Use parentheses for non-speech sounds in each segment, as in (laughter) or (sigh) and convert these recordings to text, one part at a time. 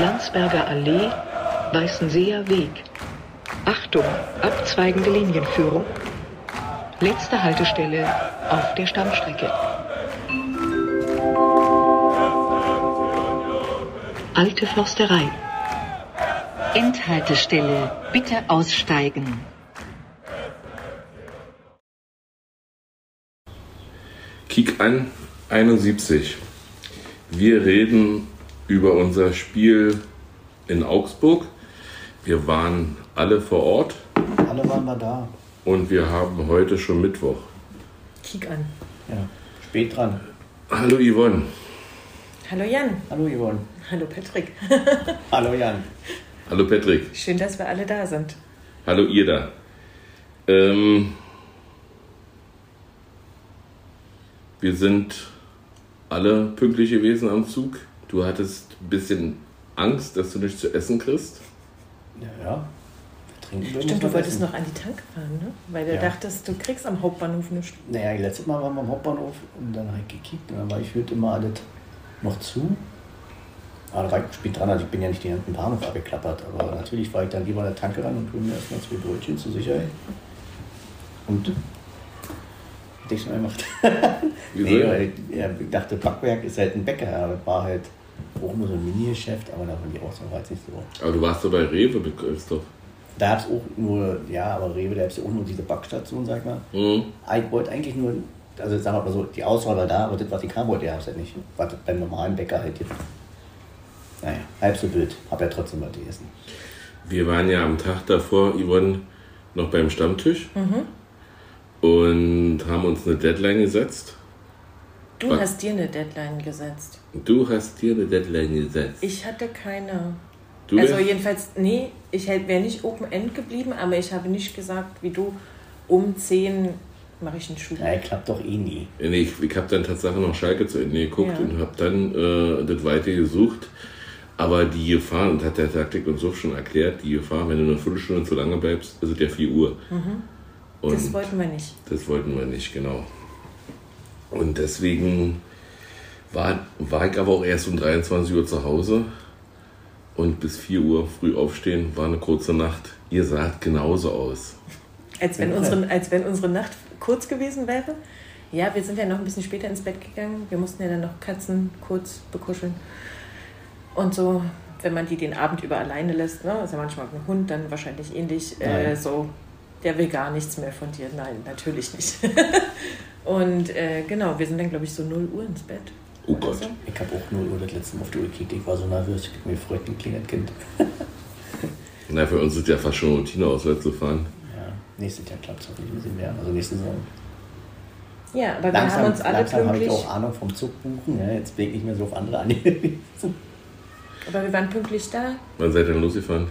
Landsberger Allee, Weißenseer Weg. Achtung, abzweigende Linienführung. Letzte Haltestelle auf der Stammstrecke. Alte Forsterei. Endhaltestelle. Bitte aussteigen. Kick an 71. Wir reden über unser Spiel in Augsburg. Wir waren alle vor Ort Alle waren wir da. und wir haben heute schon Mittwoch. Kick an. Ja. Spät dran. Hallo Yvonne. Hallo Jan. Hallo Yvonne. Hallo Patrick. (laughs) Hallo Jan. Hallo Patrick. Schön, dass wir alle da sind. Hallo ihr da. Ähm, wir sind alle pünktlich gewesen am Zug. Du hattest ein bisschen Angst, dass du nichts zu essen kriegst. Ja, ja. Trinken Stimmt, du wolltest essen. noch an die Tanke fahren, ne? Weil du Ja. dachtest, du kriegst am Hauptbahnhof nichts. Naja, letztes Mal waren wir am Hauptbahnhof und dann habe ich gekickt und dann war ich heute immer alles noch zu. Aber da war ich spät dran, also ich bin ja nicht den ganzen Bahnhof abgeklappert, aber natürlich war ich dann lieber an der Tanke ran und hol mir erstmal zwei Brötchen zur Sicherheit. Und hätte ich schon gemacht. Wieso? Nee, weil ich, ja, ich dachte, Backwerk ist halt ein Bäcker, aber das war halt auch nur so ein Mini-Geschäft, aber da waren die auch so, war jetzt nicht so. Aber du warst doch bei Rewe mit Christoph. Da gab es auch nur, ja, aber Rewe, da gab es ja auch nur diese Backstation, sag ich mal. Mhm. Ich wollte eigentlich nur, also sagen wir mal so, die Auswahl war da, aber das, was ich haben wollte, ja, ist halt nicht. Was beim normalen Bäcker halt gibt. Naja, halb so wild. Hab ja trotzdem was gegessen. Wir waren ja am Tag davor, Yvonne, noch beim Stammtisch und haben uns eine Deadline gesetzt. Du Was? hast dir eine Deadline gesetzt. Du hast dir eine Deadline gesetzt. Ich hatte keine. du also jedenfalls, nee, ich wäre nicht Open End geblieben, aber ich habe nicht gesagt, wie du, um 10 mache ich einen Schuh. Naja, klappt doch eh nie. Nee, ich, ich habe dann tatsächlich noch Schalke zu Ende geguckt Ja. und habe dann äh, das weiter gesucht. Aber die Gefahr, und hat der Taktik und so schon erklärt, die Gefahr, wenn du eine Viertelstunde zu lange bleibst, ist es ja 4 Uhr. Und Das wollten wir nicht. das wollten wir nicht, genau. Und deswegen war, war ich aber auch erst um 23 Uhr zu Hause und bis 4 Uhr früh aufstehen war eine kurze Nacht. Ihr saht genauso aus. Als wenn, unsere, als wenn unsere Nacht kurz gewesen wäre. Ja, wir sind ja noch ein bisschen später ins Bett gegangen. Wir mussten ja dann noch Katzen kurz bekuscheln. Und so, wenn man die den Abend über alleine lässt, ne, ist ja manchmal ein Hund dann wahrscheinlich ähnlich, äh, so, der will gar nichts mehr von dir. Nein, natürlich nicht. (laughs) Und äh, genau, wir sind dann, glaube ich, so 0 Uhr ins Bett. Oh Gott. So. Ich habe auch nur Uhr das letzte Mal auf die Uhr gekickt. Ich war so nervös. Ich mir gefreut, ein kleines Kind. (laughs) Na, für uns ist ja fast schon Routine, auswärts zu fahren. Ja, nächstes Jahr klappt es hoffentlich ein bisschen mehr. Also nächste Saison. Ja, aber wir Langsam, haben uns alle langsam habe ich pünktlich. auch Ahnung vom Zug buchen. Ja, jetzt bin ich nicht mehr so auf andere angewiesen. Aber wir waren pünktlich da. Wann seid ihr denn losgefahren?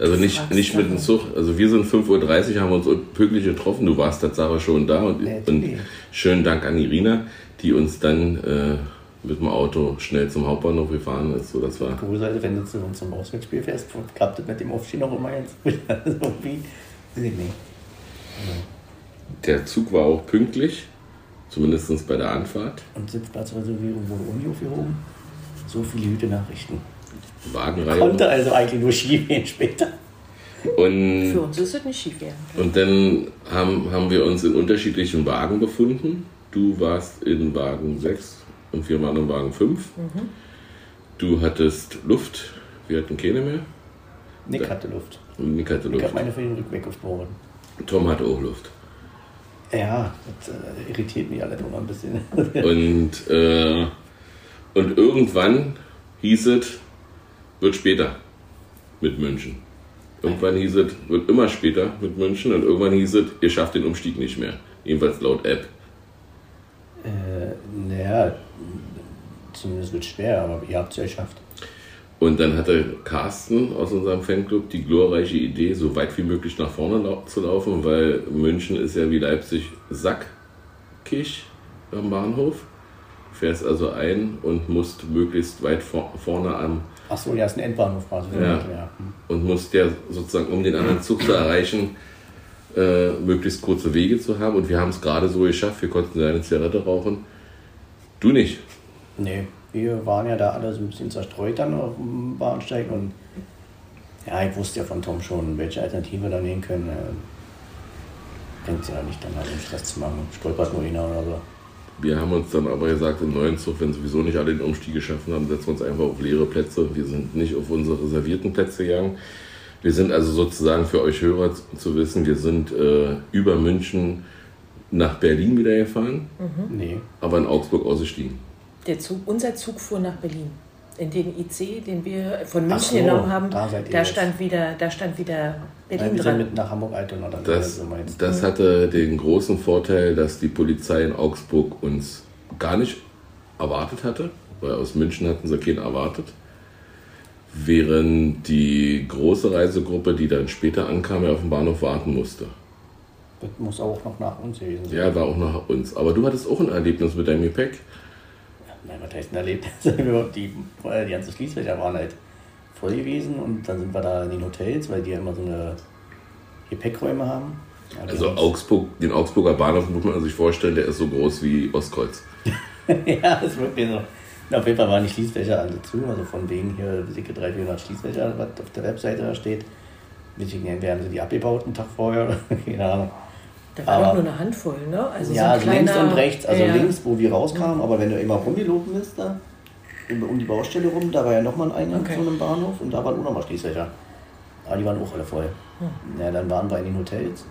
Also nicht, nicht mit dem Zug. Also wir sind 5.30 Uhr, haben uns pünktlich getroffen. Du warst tatsächlich schon da. Und, und schönen Dank an Irina, die uns dann äh, mit dem Auto schnell zum Hauptbahnhof gefahren ist. So, das war Cool Seite, wenn du zu uns zum Auswärtsspiel fährst, klappt das mit dem Aufstehen auch immer ganz gut. (laughs) Also irgendwie, nicht. Der Zug war auch pünktlich, zumindest bei der Anfahrt. Und Sitzplatzreservierung wurde auch nicht aufgehoben. So viele gute Nachrichten. Wagenreihe. Konnte also eigentlich nur schief gehen später. Und, Für uns ist es nicht schief gegangen. und dann haben, haben wir uns in unterschiedlichen Wagen befunden. Du warst in Wagen 6 und wir waren in Wagen 5. Du hattest Luft, wir hatten keine mehr. Nick hatte Luft. Und Nick hatte Ich Luft. habe meine für den Rückweg aufgebaut. Tom hatte auch Luft. Ja, das äh, irritiert mich alle immer ein bisschen. Und, äh, und irgendwann hieß es, wird später mit München. Irgendwann hieß es, wird immer später mit München und irgendwann hieß es, ihr schafft den Umstieg nicht mehr. Jedenfalls laut App. äh, naja, zumindest wird schwer, aber ihr habt es ja geschafft. Und dann hatte Carsten aus unserem Fanclub die glorreiche Idee, so weit wie möglich nach vorne zu laufen, weil München ist ja wie Leipzig sackig am Bahnhof. Fährst also ein und musst möglichst weit vor vorne am Achso, ja, ist ein Endbahnhof quasi. Ja. Hm. und musst ja sozusagen, um den anderen Zug zu erreichen, äh, möglichst kurze Wege zu haben. Und wir haben es gerade so geschafft, wir konnten eine Zigarette rauchen. Du nicht. Nee, wir waren ja da alle so ein bisschen zerstreut dann auf dem Bahnsteig und ja, ich wusste ja von Tom schon, welche Alternative wir da nehmen können. Äh, Bringt ja nicht, dann halt einen Stress zu machen. Stolpert nur einer oder so. Wir haben uns dann aber gesagt, im neuen Zug, wenn sowieso nicht alle den Umstieg geschaffen haben, setzen wir uns einfach auf leere Plätze. Wir sind nicht auf unsere reservierten Plätze gegangen. Wir sind also sozusagen für euch Hörer zu wissen, wir sind äh, über München nach Berlin wieder gefahren, Mhm. Nee. aber in Augsburg ausgestiegen. Der Zug, unser Zug fuhr nach Berlin. In den IC, den wir von München so, genommen haben, da da jetzt. stand wieder, da stand wieder Nein, Berlin wir sind dran. mit nach Hamburg-Altona dann. Das, das hatte den großen Vorteil, dass die Polizei in Augsburg uns gar nicht erwartet hatte, weil aus München hatten sie keinen erwartet. Während die große Reisegruppe, die dann später ankam, ja auf dem Bahnhof warten musste. Das muss auch noch nach uns gewesen sein. Ja, war auch nach uns. Aber du hattest auch ein Erlebnis mit deinem Gepäck. Nein, was heißt denn erlebt? (laughs) die, weil die ganzen Schließfächer waren halt voll gewesen und dann sind wir da in den Hotels, weil die ja immer so eine Gepäckräume haben. Ja, die Also Augsburg, den Augsburger Bahnhof muss man sich vorstellen, der ist so groß wie Ostkreuz. (laughs) ja, das wird mir so. Na, auf jeden Fall waren die Schließfächer alle zu, also von wegen hier dicke 300, 400 Schließfächer, was auf der Webseite da steht. Nicht irgendwie haben sie die abgebaut einen Tag vorher (laughs) keine Ahnung. Da war Aber- doch nur eine Handvoll, ne? Also ja, so also links kleiner, und rechts, also ja. links, wo wir rauskamen, aber wenn du immer rumgelaufen bist, da um, die Baustelle rum, da war ja nochmal ein Eingang Okay. zu einem Bahnhof und da waren auch nochmal Schließfächer. Aber die waren auch alle voll. Ja, dann waren wir in den Hotels.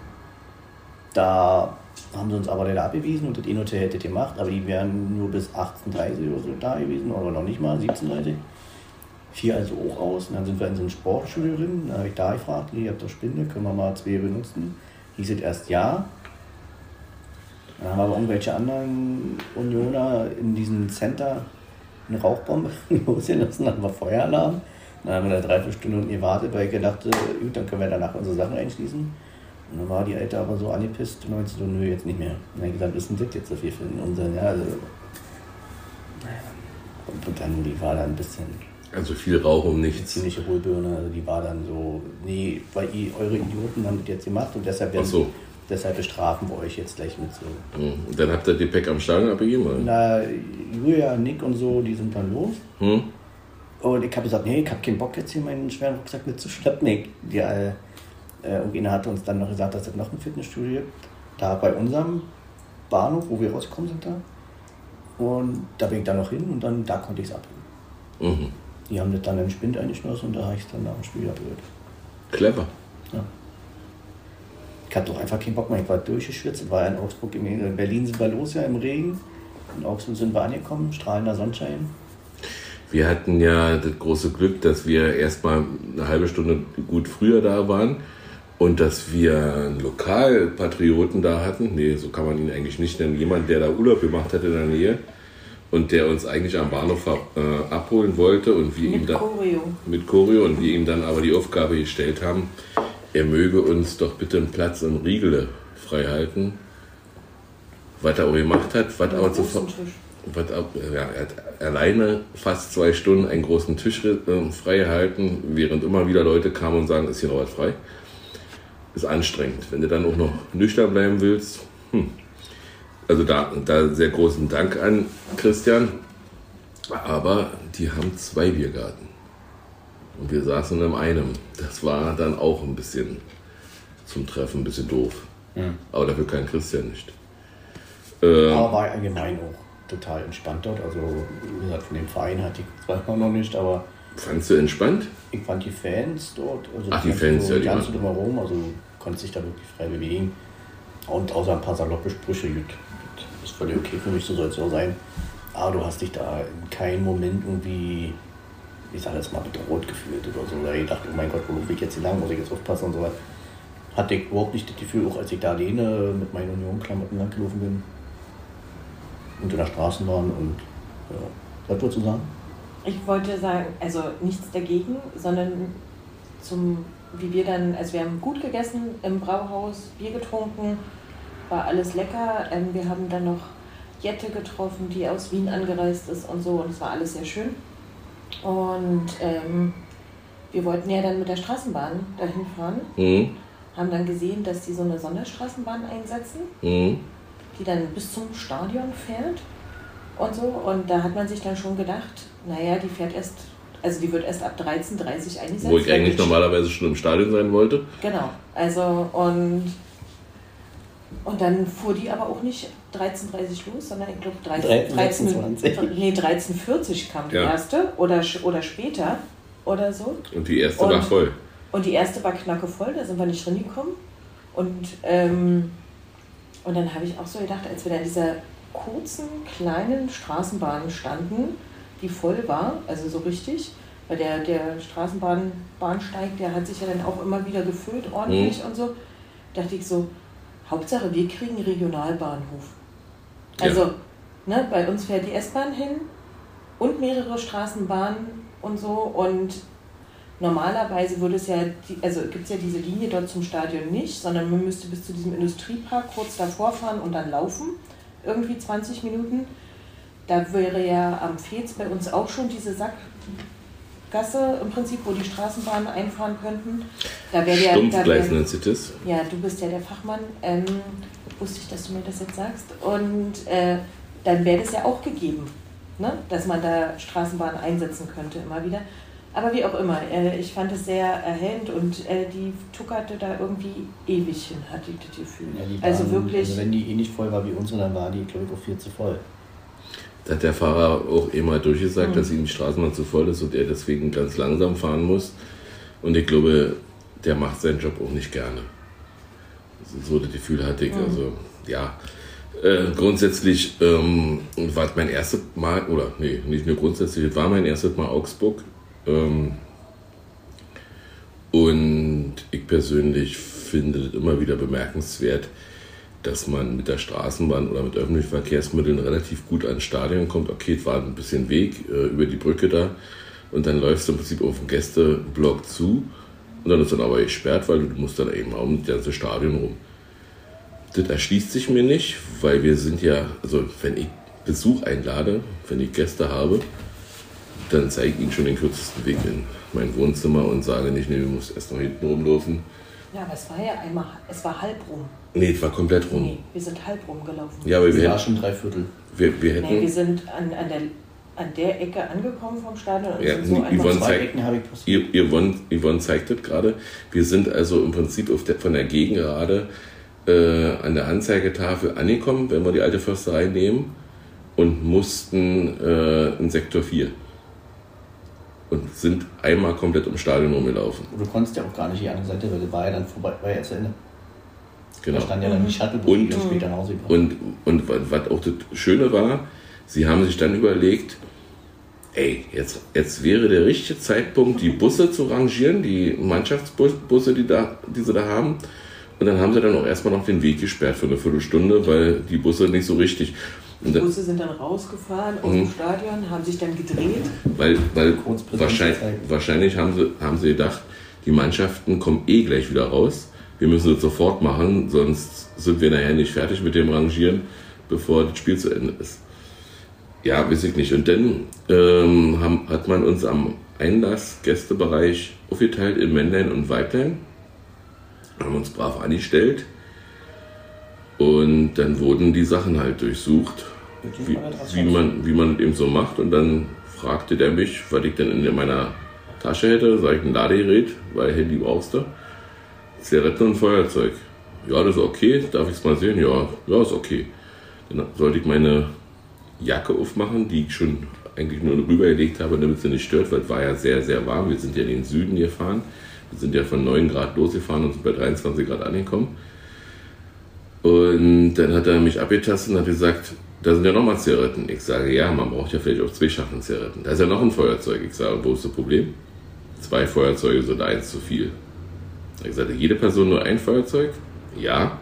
Da haben sie uns aber leider abgewiesen und das eine Hotel hätte gemacht, aber die wären nur bis 18.30 oder so da gewesen, oder noch nicht mal, 17.30 Vier also auch aus. Und dann sind wir in so ein Sportstudio drin. Da habe ich da gefragt, ihr habt doch Spinde, können wir mal zwei benutzen? Hieß es erst ja. Dann haben aber irgendwelche anderen Unioner in diesem Center eine Rauchbombe (laughs) losgelassen, dann wir Feueralarm. Dann haben wir da drei, vier Stunden gewartet, weil ich gedacht, äh, gut, dann können wir danach unsere Sachen einschließen. Und dann war die Alte aber so angepisst und meinte so, nö, jetzt nicht mehr. Und dann gesagt, ist denn das jetzt so viel für unseren, ja, also. Und, dann, die war dann ein bisschen Also viel Rauch um eine nichts. ziemliche Hohlbirne, also die war dann so, nee, weil ihr, eure Idioten haben das jetzt gemacht und deshalb, werden, Ach so. deshalb bestrafen wir euch jetzt gleich mit so. Hm. Und dann habt ihr Gepäck am Stadion abgegeben, oder? Na, Julia, Nick und so, die sind dann los. Hm? Und ich habe gesagt, nee, ich habe keinen Bock jetzt hier meinen schweren Rucksack mitzuschleppen. Nee, die, äh, äh, irgendjemand hat uns dann noch gesagt, dass es noch ein Fitnessstudio gibt. Da bei unserem Bahnhof, wo wir rausgekommen sind da. Und da bin ich dann noch hin und dann da konnte ich es abholen. Mhm. Die haben das dann im Spind eingeschlossen und da habe ich es dann nach dem Spiel abgeholt. Clever. Ja. Ich hatte doch einfach keinen Bock mehr. Ich war durchgeschwitzt. Ich war in Augsburg, im, in Berlin sind wir los ja im Regen. In Augsburg sind wir angekommen, strahlender Sonnenschein. Wir hatten ja das große Glück, dass wir erstmal eine halbe Stunde gut früher da waren und dass wir einen Lokalpatrioten da hatten. Nee, so kann man ihn eigentlich nicht nennen. Jemand, der da Urlaub gemacht hat in der Nähe und der uns eigentlich am Bahnhof äh, abholen wollte und wir ihm Mit da Choreo. mit Choreo und wir ihm dann aber die Aufgabe gestellt haben, er möge uns doch bitte einen Platz im Riegele frei halten. Was er auch gemacht hat, was. Großen Tisch. Was ab, ja, er hat alleine fast zwei Stunden einen großen Tisch äh, frei gehalten, während immer wieder Leute kamen und sagen, ist hier noch was frei. Ist anstrengend. Wenn du dann auch noch nüchtern bleiben willst, hm. Also da, da sehr großen Dank an Christian. Aber die haben zwei Biergarten. Und wir saßen in einem. Das war dann auch ein bisschen zum Treffen ein bisschen doof. Aber dafür kann Christian nicht. Äh, Aber war allgemein auch total entspannt dort. Also, wie gesagt, von dem Verein hatte ich zwar auch noch nicht, aber fandst du entspannt? ich fand die Fans dort. Also Ach, die Fans, so, ja, die die ganze waren- drumherum, also konnte sich da wirklich frei bewegen. Und außer ein paar saloppe Sprüche, gut, ist völlig okay für mich, so soll es auch sein. Aber du hast dich da in keinem Moment irgendwie, ich sag jetzt mal, bedroht gefühlt oder so. Oder gedacht, oh mein Gott, wo laufe ich jetzt hier lang, muss ich jetzt aufpassen und so was. Hatte ich überhaupt nicht das Gefühl, auch als ich da alleine mit meinen Union-Klamotten lang gelaufen bin und in der Straßenbahn und ja. Was wolltest du sagen? Ich wollte sagen, also nichts dagegen, sondern zum, wie wir dann, also wir haben gut gegessen im Brauhaus, Bier getrunken, war alles lecker. Ähm, wir haben dann noch Jette getroffen, die aus Wien angereist ist und so und es war alles sehr schön. Und ähm, wir wollten ja dann mit der Straßenbahn dahin fahren, Mhm. haben dann gesehen, dass die so eine Sonderstraßenbahn einsetzen Mhm. die dann bis zum Stadion fährt. und so. Und da hat man sich dann schon gedacht, naja, die fährt erst, also die wird erst ab 13.30 eingesetzt. Wo ich eigentlich normalerweise schon im Stadion sein wollte. Genau, also und, und dann fuhr die aber auch nicht 13.30 los, sondern ich glaube 13, 13, 13, nee, 13.40 kam die ja. erste oder, oder später oder so. Und die erste und, war voll. Und die erste war knackevoll, da sind wir nicht reingekommen. Und, ähm, und dann habe ich auch so gedacht, als wir da in dieser kurzen, kleinen Straßenbahn standen, die voll war, also so richtig, weil der, der Straßenbahnsteig, der hat sich ja dann auch immer wieder gefüllt, ordentlich mhm. und so, dachte ich so, Hauptsache wir kriegen einen Regionalbahnhof. Also, ja. ne, bei uns fährt die S-Bahn hin und mehrere Straßenbahnen und so und normalerweise würde es ja, also gibt es ja diese Linie dort zum Stadion nicht, sondern man müsste bis zu diesem Industriepark kurz davor fahren und dann laufen, irgendwie 20 Minuten. Da wäre ja am Fez bei uns auch schon diese Sackgasse im Prinzip, wo die Straßenbahnen einfahren könnten. Da wäre ja, da wär, Ja, du bist ja der Fachmann. Ähm, wusste ich, dass du mir das jetzt sagst. Und äh, dann wäre das ja auch gegeben, ne? dass man da Straßenbahnen einsetzen könnte immer wieder. Aber wie auch immer, äh, ich fand es sehr erhellend und äh, die tuckerte da irgendwie ewig hin, hatte ich das Gefühl. Ja, also wirklich. Also wenn die eh nicht voll war wie unsere, dann war die, glaube ich, auch viel zu voll. Da hat der Fahrer auch immer durchgesagt, mhm. dass ihm die Straßenbahn zu voll ist und er deswegen ganz langsam fahren muss. Und ich glaube, der macht seinen Job auch nicht gerne. So das Gefühl hatte ich. Mhm. Also, ja. Äh, grundsätzlich ähm, war es mein erstes Mal, oder nee, nicht nur grundsätzlich, es war mein erstes Mal Augsburg. Ähm, und ich persönlich finde es immer wieder bemerkenswert, dass man mit der Straßenbahn oder mit öffentlichen Verkehrsmitteln relativ gut ans Stadion kommt. Okay, es war ein bisschen Weg äh, über die Brücke da und dann läufst du im Prinzip auf den Gästeblock zu und dann ist dann aber gesperrt, weil du musst dann eben um das ganze Stadion rum. Das erschließt sich mir nicht, weil wir sind ja, also wenn ich Besuch einlade, wenn ich Gäste habe, dann zeige ich ihnen schon den kürzesten Weg in mein Wohnzimmer und sage nicht, nee, du musst erst noch hinten rumlaufen. Ja, aber es war ja einmal, es war halb rum. Nee, es war komplett rum. Nee, wir sind halb rumgelaufen. Ja, aber wir hätten, schon drei Viertel. Wir, wir hätten, nee, wir sind an, an, der, an der Ecke angekommen vom Stadion. Und ja, sind so Yvonne, zeigt, Yvonne, Yvonne zeigt das gerade. Wir sind also im Prinzip der, von der Gegengrade äh, an der Anzeigetafel angekommen, wenn wir die alte Försterei nehmen, und mussten äh, in Sektor 4 und sind einmal komplett ums Stadion rumgelaufen. Du konntest ja auch gar nicht die andere Seite, weil die war ja dann vorbei, war ja zu Ende. Genau. Da stand ja dann die Shuttle, und, später nach Hause und, und was auch das Schöne war, sie haben sich dann überlegt, ey, jetzt, jetzt wäre der richtige Zeitpunkt, die Busse zu rangieren, die Mannschaftsbusse, die, da, die sie da haben. Und dann haben sie dann auch erstmal noch den Weg gesperrt für eine Viertelstunde, weil die Busse nicht so richtig. Die Busse sind dann rausgefahren aus dem mhm. Stadion, haben sich dann gedreht. Weil, weil wahrscheinlich, wahrscheinlich haben, sie, haben sie gedacht, die Mannschaften kommen eh gleich wieder raus. Wir müssen das sofort machen, sonst sind wir nachher nicht fertig mit dem Rangieren, bevor das Spiel zu Ende ist. Ja, weiß ich nicht. Und dann ähm, haben, hat man uns am Einlass-Gästebereich aufgeteilt in Männlein und Weiblein. Haben uns brav angestellt. Und dann wurden die Sachen halt durchsucht, wie, wie, man, wie man eben so macht. Und dann fragte der mich, was ich denn in meiner Tasche hätte. Sag ich ein Ladegerät, weil Handy brauchst du. Zigaretten und Feuerzeug. Ja, das ist okay. Darf ich es mal sehen? Ja, ja, ist okay. Dann sollte ich meine Jacke aufmachen, die ich schon eigentlich nur rübergelegt habe, damit sie nicht stört, weil es war ja sehr, sehr warm. Wir sind ja in den Süden gefahren. Wir sind ja von 9 Grad losgefahren und sind bei 23 Grad angekommen. Und dann hat er mich abgetastet und hat gesagt, da sind ja nochmal Zigaretten. Ich sage, ja, man braucht ja vielleicht auch zwei Schachteln Zigaretten. Da ist ja noch ein Feuerzeug. Ich sage, wo ist das Problem? Zwei Feuerzeuge sind eins zu viel. Ich sagte, jede Person nur ein Feuerzeug? Ja.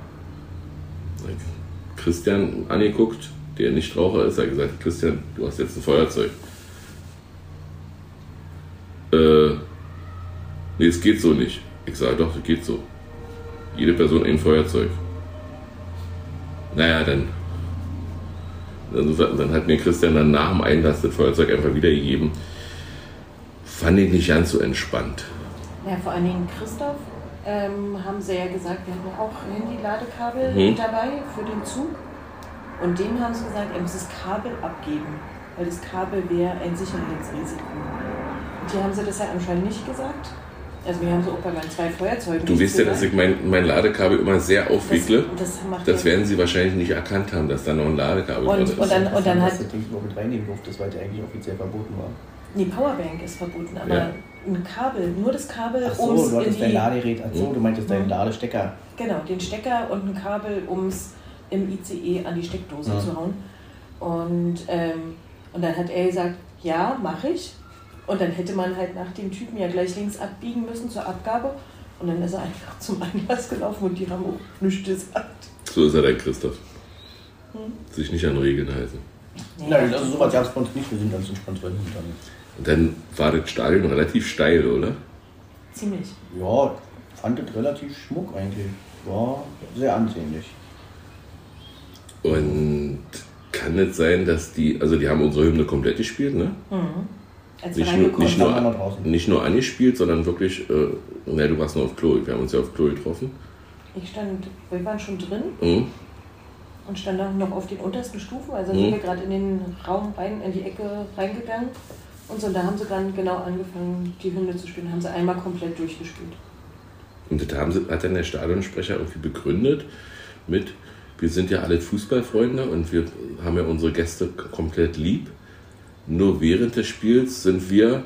Christian angeguckt, der nicht Raucher ist, hat gesagt, Christian, du hast jetzt ein Feuerzeug. Äh, nee, es geht so nicht. Ich sage, doch, es geht so. Jede Person ein Feuerzeug. Naja, dann, dann, dann hat mir Christian dann nach dem Einlass das Feuerzeug einfach wiedergegeben. Fand ich nicht ganz so entspannt. Ja, vor allen Dingen Christoph ähm, haben sie ja gesagt, wir hatten auch Handy-Ladekabel mhm. dabei für den Zug. Und dem haben sie gesagt, er muss das Kabel abgeben, weil das Kabel wäre ein Sicherheitsrisiko. Und hier haben sie das ja anscheinend nicht gesagt. Also wir haben so auch bei meinen zwei Feuerzeugen. Du weißt ja, dass ich mein, mein Ladekabel immer sehr aufwickle. Das, das, macht Das werden sie wahrscheinlich nicht erkannt haben, dass da noch ein Ladekabel Und- drin ist. und dann- Das hat- dass du Ding noch mit reinnehmen durftest, weil der eigentlich offiziell verboten war. Die Powerbank ist verboten, aber Ja. ein Kabel, nur das Kabel, Ach so, ums du hattest dein Ladegerät. Ach so, du meintest deinen Mhm. Ladestecker. genau, den Stecker und ein Kabel, um es im ICE an die Steckdose Ja. zu hauen. Und, ähm, und dann hat er gesagt, ja, mache ich. Und dann hätte man halt nach dem Typen ja gleich links abbiegen müssen zur Abgabe. Und dann ist er einfach (laughs) zum Einlass gelaufen und die haben auch nichts gesagt. So ist er der Christoph. Hm. Sich nicht an Regeln halten. Nein, also sowas gab es bei uns nicht. Wir sind ganz entspannt drin. Und dann, Und dann war das Stadion relativ steil, oder? Ziemlich. ja, fand das relativ schmuck eigentlich. War sehr ansehnlich. Und kann es sein, dass die, also die haben unsere Hymne komplett gespielt, ne? Wir Nicht nur, nicht, nur, nicht nur angespielt, sondern wirklich, äh, ne, du warst nur auf Klo. Wir haben uns ja auf Klo getroffen. Ich stand, wir waren schon drin Mhm. und stand dann noch auf den untersten Stufen. Also Mhm. sind wir gerade in den Raum rein, in die Ecke reingegangen. Und so, da haben sie dann genau angefangen, die Hymne zu spielen. Haben sie einmal komplett durchgespielt. Und das haben sie, hat dann der Stadionsprecher irgendwie begründet mit, wir sind ja alle Fußballfreunde und wir haben ja unsere Gäste komplett lieb. Nur während des Spiels sind wir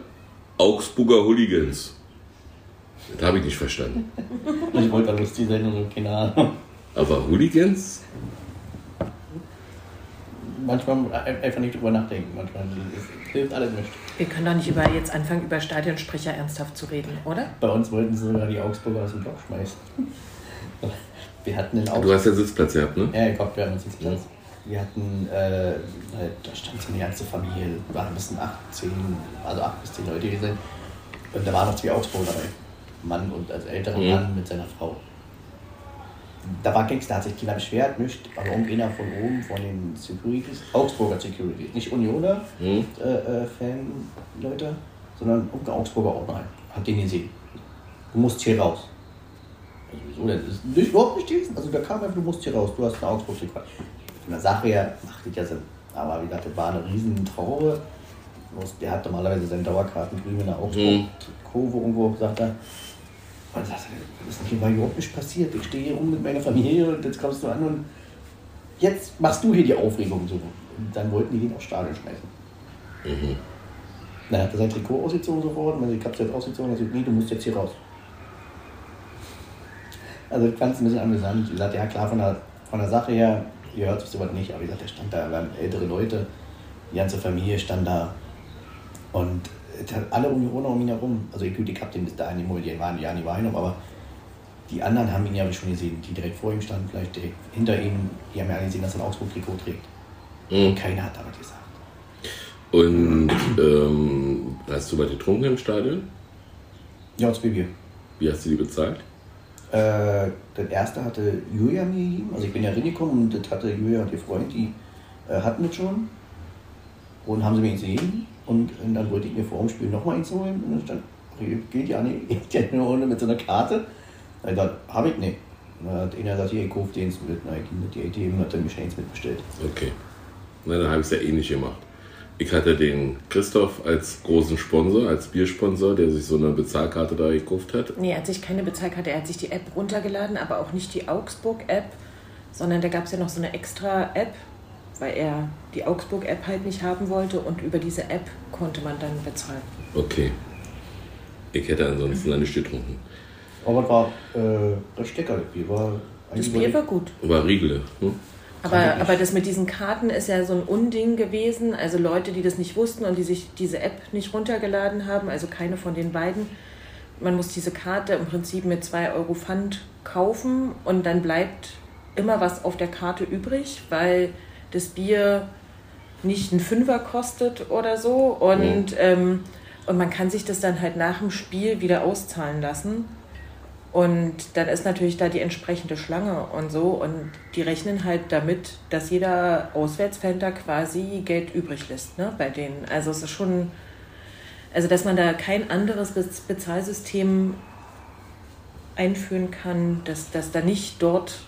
Augsburger Hooligans. Das habe ich nicht verstanden. (laughs) Ich wollte da lustig sein oder keine Ahnung. Aber Hooligans? Manchmal ein- einfach nicht drüber nachdenken. Manchmal hilft alles nicht. Wir können doch nicht über, jetzt anfangen, über Stadionsprecher ernsthaft zu reden, oder? Bei uns wollten sie sogar die Augsburger aus dem Block schmeißen. (laughs) Wir hatten den Du Augsburg. hast ja Sitzplatz gehabt, ne? Ja, ich glaube, wir haben uns jetzt Platz. Wir hatten, äh, halt, da stand so eine ganze Familie, waren bis 8, 10, also 8 bis 10 Leute gewesen. Und da waren noch zwei Augsburger dabei. Mann und als älterer Mhm. Mann mit seiner Frau. Da war Gangster, hat sich keiner beschwert, nicht, aber irgendeiner von oben, von den Securities, Augsburger Securities, nicht Unioner Mhm. äh, äh, Fan-Leute, sondern irgendein Augsburger Ordner, hat den gesehen. Du musst hier raus. Also wieso denn? Das ist nicht, überhaupt nicht gewesen. Also da kam einfach, du musst hier raus, du hast eine Augsburg gequatscht. Von der Sache her macht das ja Sinn. Aber wie gesagt, das war eine riesen Traube. Der hat normalerweise seine Dauerkarten drüben in der Mhm. Augsburg-Kurve irgendwo, sagt er. Und sagt, das ist hier war überhaupt nicht passiert. Ich stehe hier rum mit meiner Familie und jetzt kommst du an und jetzt machst du hier die Aufregung so. Und dann wollten die den aufs Stadion schmeißen. Mhm. Dann hat er sein Trikot ausgezogen sofort und dann die Kapsel ausgezogen und er sagt, nee, du musst jetzt hier raus. Also ich fand es ein bisschen amüsant. Wie gesagt, ja klar, von der, von der Sache her, ihr hört sich sowas nicht, aber wie gesagt, der stand da, waren ältere Leute, die ganze Familie stand da und alle Unioner um ihn herum. Also gut, ich hab den bis dahin die die waren ja nicht Meinung, aber die anderen haben ihn ja schon gesehen, die direkt vor ihm standen, vielleicht direkt hinter ihm, die haben ja alle gesehen, dass er ein Augsburg-Trikot trägt. Mhm. Und keiner hat was gesagt. Und ähm, hast du was getrunken im Stadion? Ja, zwei Bier. Wie hast du die bezahlt? Äh, das erste hatte Julia mir gegeben. Also ich bin ja reingekommen und das hatte Julia und ihr Freund, die äh, hatten das schon. Und haben sie mir gegeben. Und, und dann wollte ich mir vor dem Spiel nochmal eins holen. Und dann stand, geht ja nicht, (laughs) geht ja nur ohne mit so einer Karte. Da hab ich gesagt, hab ich nicht. Und dann hat einer gesagt, hier, ich kaufe den mit. Na, ich mit die ATM und hat dann mir eins mitbestellt. Okay. Na, dann habe ich es ja ähnlich gemacht. Ich hatte den Christoph als großen Sponsor, als Biersponsor, der sich so eine Bezahlkarte da gekauft hat. Nee, er hat sich keine Bezahlkarte, er hat sich die App runtergeladen, aber auch nicht die Augsburg-App, sondern da gab es ja noch so eine extra App, weil er die Augsburg-App halt nicht haben wollte und über diese App konnte man dann bezahlen. Okay. Ich hätte ansonsten eine Stück getrunken. Aber war äh, das Bier. War Das eigentlich Bier war gut. War Riegele. Hm? Aber, aber das mit diesen Karten ist ja so ein Unding gewesen. Also Leute, die das nicht wussten und die sich diese App nicht runtergeladen haben, also keine von den beiden. Man muss diese Karte im Prinzip mit 2 Euro Pfand kaufen und dann bleibt immer was auf der Karte übrig, weil das Bier nicht einen Fünfer kostet oder so. Und, ähm, und man kann sich das dann halt nach dem Spiel wieder auszahlen lassen. Und dann ist natürlich da die entsprechende Schlange und so. Und die rechnen halt damit, dass jeder Auswärtsfan da quasi Geld übrig lässt ne, bei denen. Also es ist schon, also dass man da kein anderes Bez- Bezahlsystem einführen kann, dass, dass da nicht dort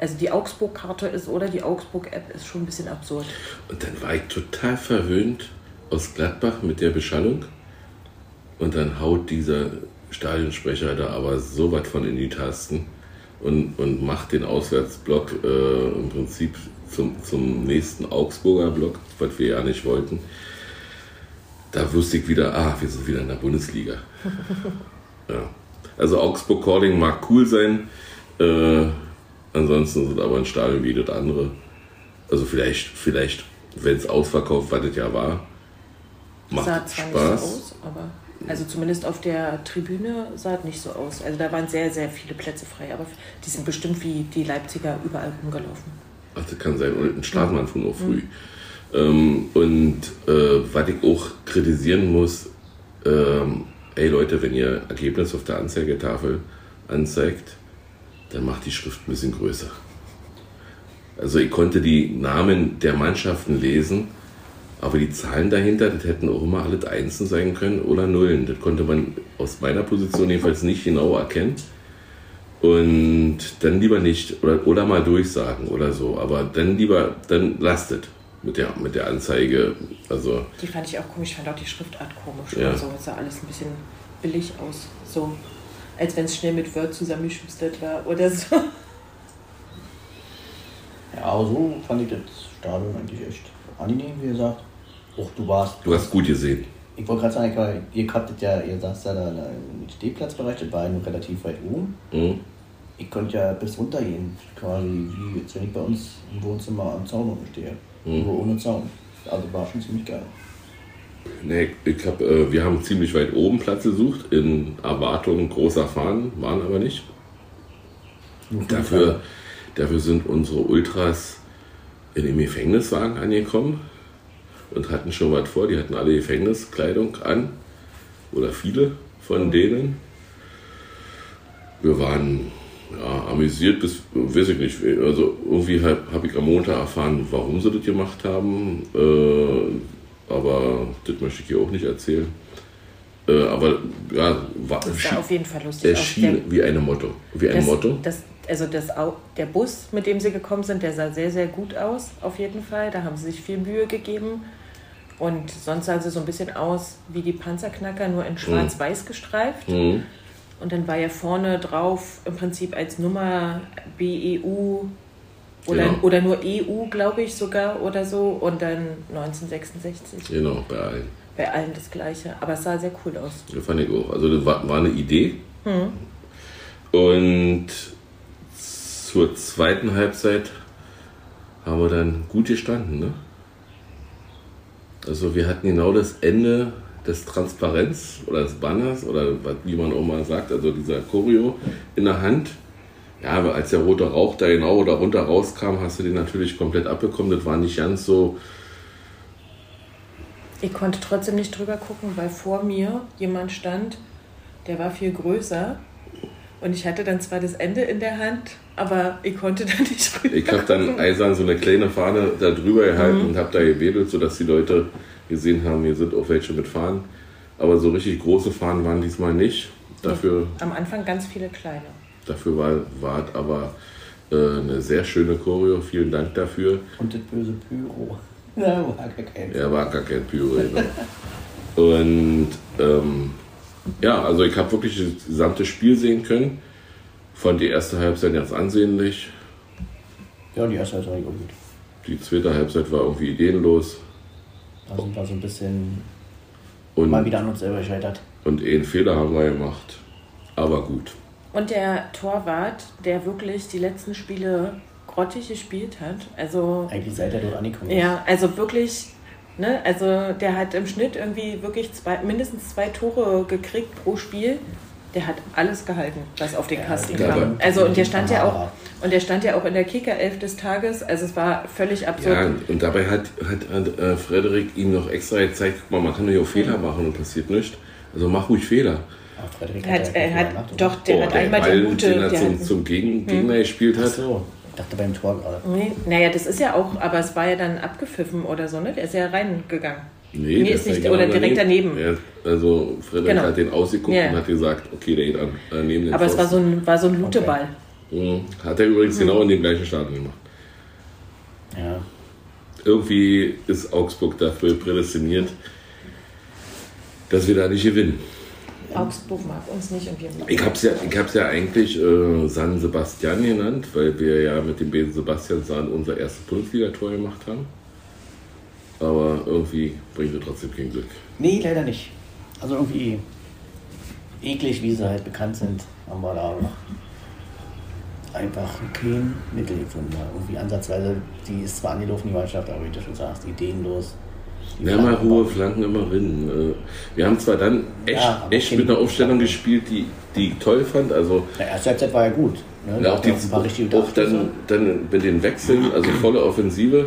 also die Augsburg-Karte ist oder die Augsburg-App ist schon ein bisschen absurd. Und dann war ich total verwöhnt aus Gladbach mit der Beschallung. Und dann haut dieser Stadionsprecher da aber so was von in die Tasten und, und macht den Auswärtsblock äh, im Prinzip zum, zum nächsten Augsburger Block, was wir ja nicht wollten. Da wusste ich wieder, ah, wir sind wieder in der Bundesliga. (laughs) ja. Also Augsburg Calling mag cool sein, äh, ansonsten sind aber ein Stadion wie das andere. Also vielleicht, vielleicht, wenn es ausverkauft, was das ja war, macht sah zwar Spaß. nicht so aus, aber also zumindest auf der Tribüne sah es nicht so aus. Also da waren sehr, sehr viele Plätze frei, aber die sind bestimmt wie die Leipziger überall rumgelaufen. Ach, das kann sein. Und ein Startmann von auch früh. Ähm, und äh, was ich auch kritisieren muss, ähm, ey Leute, wenn ihr Ergebnis auf der Anzeigetafel anzeigt, dann macht die Schrift ein bisschen größer. Also ich konnte die Namen der Mannschaften lesen, aber die Zahlen dahinter, das hätten auch immer alles Einsen sein können oder Nullen. Das konnte man aus meiner Position jedenfalls nicht genau erkennen. Und dann lieber nicht oder, oder mal durchsagen oder so. Aber dann lieber, dann lastet mit der, mit der Anzeige. Also Die fand ich auch komisch, ich fand auch die Schriftart komisch. Ja. Also es sah alles ein bisschen billig aus. So, als wenn es schnell mit Word zusammengeschustert war oder so. Ja, aber so fand ich das Stadion eigentlich echt angenehm, wie gesagt. Auch du warst. du hast gut gesehen. Ich wollte gerade sagen, war- ihr hattet ja, ihr saßt ja da im Stehplatzbereich, das war ja nur relativ weit oben. Mhm. Ich konnte ja bis runter gehen, quasi wie jetzt, wenn ich bei uns im Wohnzimmer am Zaun unten stehe. Mhm. Nur ohne Zaun. Also war schon ziemlich geil. Nee, ich hab, äh, wir haben ziemlich weit oben Platz gesucht, in Erwartung großer Fahnen, waren aber nicht. Dafür, dafür sind unsere Ultras in dem Gefängniswagen angekommen und hatten schon was vor. Die hatten alle Gefängniskleidung an oder viele von denen. Wir waren ja, amüsiert bis, weiß ich nicht, also irgendwie habe hab ich am Montag erfahren, warum sie das gemacht haben, äh, aber das möchte ich hier auch nicht erzählen. Äh, aber ja, war, Das war auf jeden Fall lustig. es Auch schien wie eine Motto. Wie ein das, Motto. Das, also das, der Bus, mit dem sie gekommen sind, der sah sehr, sehr gut aus, auf jeden Fall. Da haben sie sich viel Mühe gegeben. Und sonst sah sie so ein bisschen aus wie die Panzerknacker, nur in schwarz-weiß gestreift. Mhm. Und dann war ja vorne drauf im Prinzip als Nummer BEU oder, Genau. oder nur EU, glaube ich sogar oder so. Und dann 1966. Genau, bei allen. Bei allen das gleiche. Aber es sah sehr cool aus. Das fand ich auch. Also das war, war eine Idee. Und zur zweiten Halbzeit haben wir dann gut gestanden. Ne? Also wir hatten genau das Ende des Transparenz oder des Banners oder wie man auch mal sagt, also dieser Choreo in der Hand. Ja, aber als der rote Rauch da genau da runter rauskam, hast du den natürlich komplett abbekommen. Das war nicht ganz so, Ich konnte trotzdem nicht drüber gucken, weil vor mir jemand stand, der war viel größer. Und ich hatte dann zwar das Ende in der Hand, aber ich konnte (laughs) da nicht rüber. Ich habe dann eisern so eine kleine Fahne da drüber gehalten und habe da gewedelt, sodass die Leute gesehen haben, hier sind auch welche mit Fahnen. Aber so richtig große Fahnen waren diesmal nicht. Dafür, Am Anfang ganz viele kleine. dafür war, war es aber äh, eine sehr schöne Choreo. Vielen Dank dafür. Und das böse Pyro. (laughs) Na, war gar kein. Er war gar kein Pyro. Genau. (laughs) Und ähm, ja, also ich habe wirklich das gesamte Spiel sehen können. Fand die erste Halbzeit ganz ansehnlich. Ja, die erste Halbzeit war auch gut. Die zweite Halbzeit war irgendwie ideenlos. Also war so ein bisschen Und mal wieder an uns selber gescheitert. Und einen Fehler haben wir gemacht. Aber gut. Und der Torwart, der wirklich die letzten Spiele grottig gespielt hat, also Eigentlich seit er dort angekommen ist. ja, also wirklich, ne, also der hat im Schnitt irgendwie wirklich zwei, mindestens zwei Tore gekriegt pro Spiel. Der hat alles gehalten, was auf den Ja, Kasten der kam. Also und der stand ja auch Kamera. und der stand ja auch in der Kicker-Elf des Tages. Also es war völlig absurd. Ja, und dabei hat, hat, hat äh, Frederik ihm noch extra gezeigt, guck mal, man kann doch hier auch Fehler machen und passiert nichts. Also mach ruhig Fehler. Aber Frederik Er hat, ja er nicht hat, gemacht, doch, der Oh, hat einmal Ball, die gute. den er Der zum, hat, zum Gegen, Gegner gespielt Ach hat. so, ich dachte beim Tor gerade. nee, naja, das ist ja auch, aber es war ja dann abgepfiffen oder so, ne? Der ist ja reingegangen. Nee, Nee, ist nicht- ja oder direkt daneben. Er, also Frederik Genau. hat den ausgeguckt Ja. und hat gesagt, okay, der geht an, äh, neben den Aber es war so ein, war so ein Luteball. Mhm. Hat er übrigens genau in dem gleichen Stadion gemacht. Ja. Irgendwie ist Augsburg dafür prädestiniert, dass wir da nicht gewinnen. Augsburg mag uns nicht und wir mögen Ich habe es ja, ich hab's ja eigentlich äh, San Sebastian genannt, weil wir ja mit dem Besen Sebastian San unser erstes Bundesliga-Tor gemacht haben. Aber irgendwie bringt es trotzdem kein Glück. Nee, leider nicht. Also irgendwie eklig, wie sie halt bekannt sind, haben wir da einfach kein Mittel gefunden. Irgendwie ansatzweise, die ist zwar angelaufen, die Mannschaft, aber wie du schon sagst, ideenlos. Ja, mal hohe Flanken immer rinnen. Äh, Wir haben zwar dann echt, Ja, echt mit einer Aufstellung gespielt, die, die ich toll fand. Also Na, erste Halbzeit war ja gut. Ne? Ja, auch, die, auch dann, dann mit den Wechseln, also volle Offensive.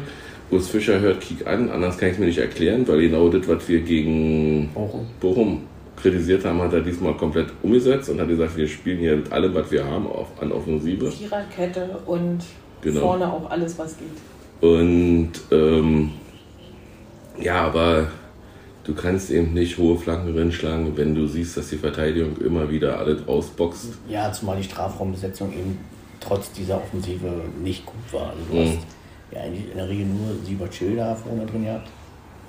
Urs Fischer hört Kick an, anders kann ich es mir nicht erklären, weil genau das, was wir gegen Bochum. Bochum kritisiert haben, hat er diesmal komplett umgesetzt und hat gesagt, wir spielen hier mit allem, was wir haben, auf, an Offensive. Viererkette und Genau. vorne auch alles, was geht. Und ähm, ja, aber du kannst eben nicht hohe Flanken rinschlagen, wenn du siehst, dass die Verteidigung immer wieder alles rausboxt. Ja, zumal die Strafraumbesetzung eben trotz dieser Offensive nicht gut war. Also du Mhm. hast ja eigentlich in der Regel nur Siebert Schill da vorne drin gehabt.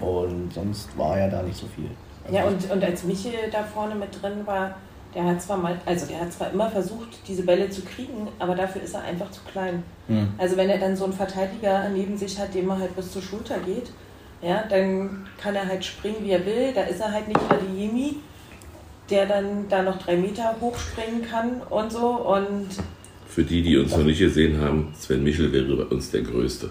Und sonst war ja da nicht so viel. Also Ja, und, und als Michel da vorne mit drin war, der hat zwar mal, also der hat zwar immer versucht, diese Bälle zu kriegen, aber dafür ist er einfach zu klein. Hm. Also wenn er dann so einen Verteidiger neben sich hat, dem er halt bis zur Schulter geht, ja, dann kann er halt springen, wie er will. Da ist er halt nicht Adeyemi, der dann da noch drei Meter hochspringen kann und so. Und Für die, die uns noch nicht gesehen haben, Sven Michel wäre bei uns der Größte.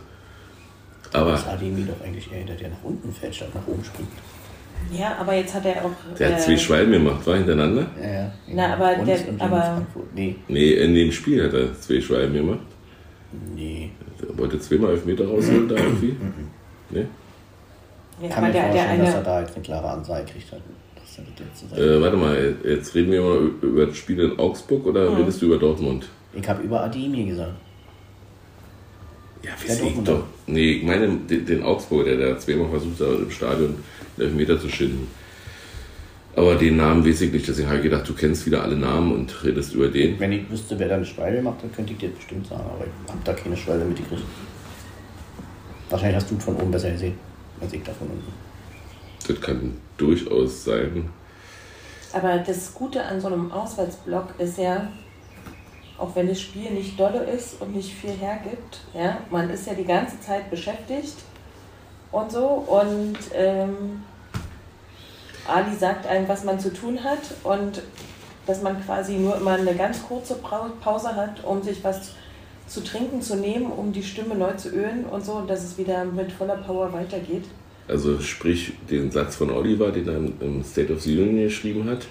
Aber Das Ademi doch eigentlich eher der, der nach unten fällt, statt nach oben springt. ja, aber jetzt hat er auch. der hat äh, zwei Schwalben gemacht, war hintereinander? Ja, ja. Na, aber der- aber-. Nee, Nee, in dem Spiel hat er zwei Schwalben gemacht. nee. Er wollte zweimal elf Meter rausholen da irgendwie. Nee? Ja, Kann mir der, der vorstellen, dass er eine. da jetzt eine klare Ansage gekriegt hat. Äh, warte mal, jetzt reden wir mal über das Spiel in Augsburg oder redest du über Dortmund? Ich habe über Ademi gesagt. Ja, weiß ich doch. Nee, ich meine den, den Augsburger, der da zweimal versucht hat, im Stadion einen Elfmeter zu schinden. Aber den Namen weiß ich nicht, deswegen habe ich gedacht, du kennst wieder alle Namen und redest über den. Wenn ich wüsste, wer da eine Schwalbe macht, dann könnte ich dir das bestimmt sagen, aber ich habe da keine Schwalbe mitgekriegt. Wahrscheinlich hast du es von oben besser gesehen, als ich da von unten. Das kann durchaus sein. Aber das Gute an so einem Auswärtsblock ist ja, auch wenn das Spiel nicht dolle ist und nicht viel hergibt, ja, man ist ja die ganze Zeit beschäftigt und so und ähm, Ali sagt einem, was man zu tun hat und dass man quasi nur immer eine ganz kurze Pause hat, um sich was zu trinken zu nehmen, um die Stimme neu zu ölen und so, dass es wieder mit voller Power weitergeht. Also sprich den Satz von Oliver, den er im- State of the Union geschrieben hat.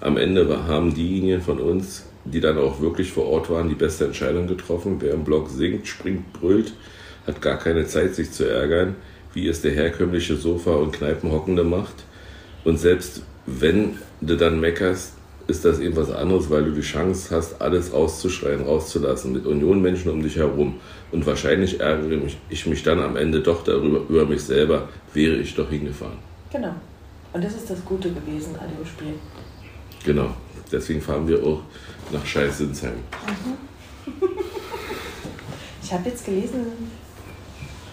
Am Ende haben diejenigen von uns, die dann auch wirklich vor Ort waren, die beste Entscheidung getroffen. Wer im Block singt, springt, brüllt, hat gar keine Zeit, sich zu ärgern, wie es der herkömmliche Sofa- und Kneipenhockende macht. Und selbst wenn du dann meckerst, ist das eben was anderes, weil du die Chance hast, alles rauszuschreien, rauszulassen, mit Union-Menschen um dich herum. Und wahrscheinlich ärgere mich, ich mich dann am Ende doch darüber, über mich selber, wäre ich doch hingefahren. Genau. Und das ist das Gute gewesen an dem Spiel. Genau. Deswegen fahren wir auch nach Scheiß-Sinsheim. (laughs) Ich habe jetzt gelesen,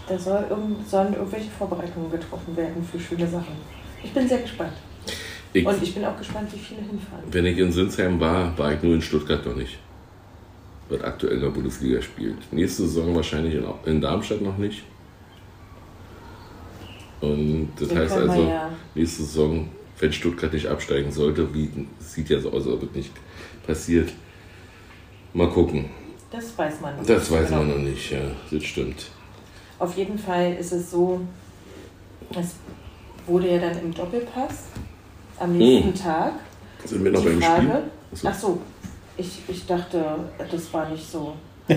da soll sollen irgendwelche Vorbereitungen getroffen werden für schöne Sachen. Ich bin sehr gespannt. Ich, Und ich bin auch gespannt, wie viele hinfahren. wenn ich in Sinsheim war, war ich nur in Stuttgart noch nicht. Wird aktuell in der Bundesliga spielt. Nächste Saison wahrscheinlich in, in Darmstadt noch nicht. Und das Den heißt also, ja- nächste Saison, wenn Stuttgart nicht absteigen sollte, wie sieht ja so aus, als ob es nicht passiert. Mal gucken. Das weiß man noch Das nicht weiß man genau. noch nicht, ja. Das stimmt. Auf jeden Fall ist es so, es wurde ja dann im Doppelpass am nächsten Hm. Tag Sind wir noch beim Frage. Spiel? Achso. Ach so, ich, ich dachte, das war nicht so. (laughs)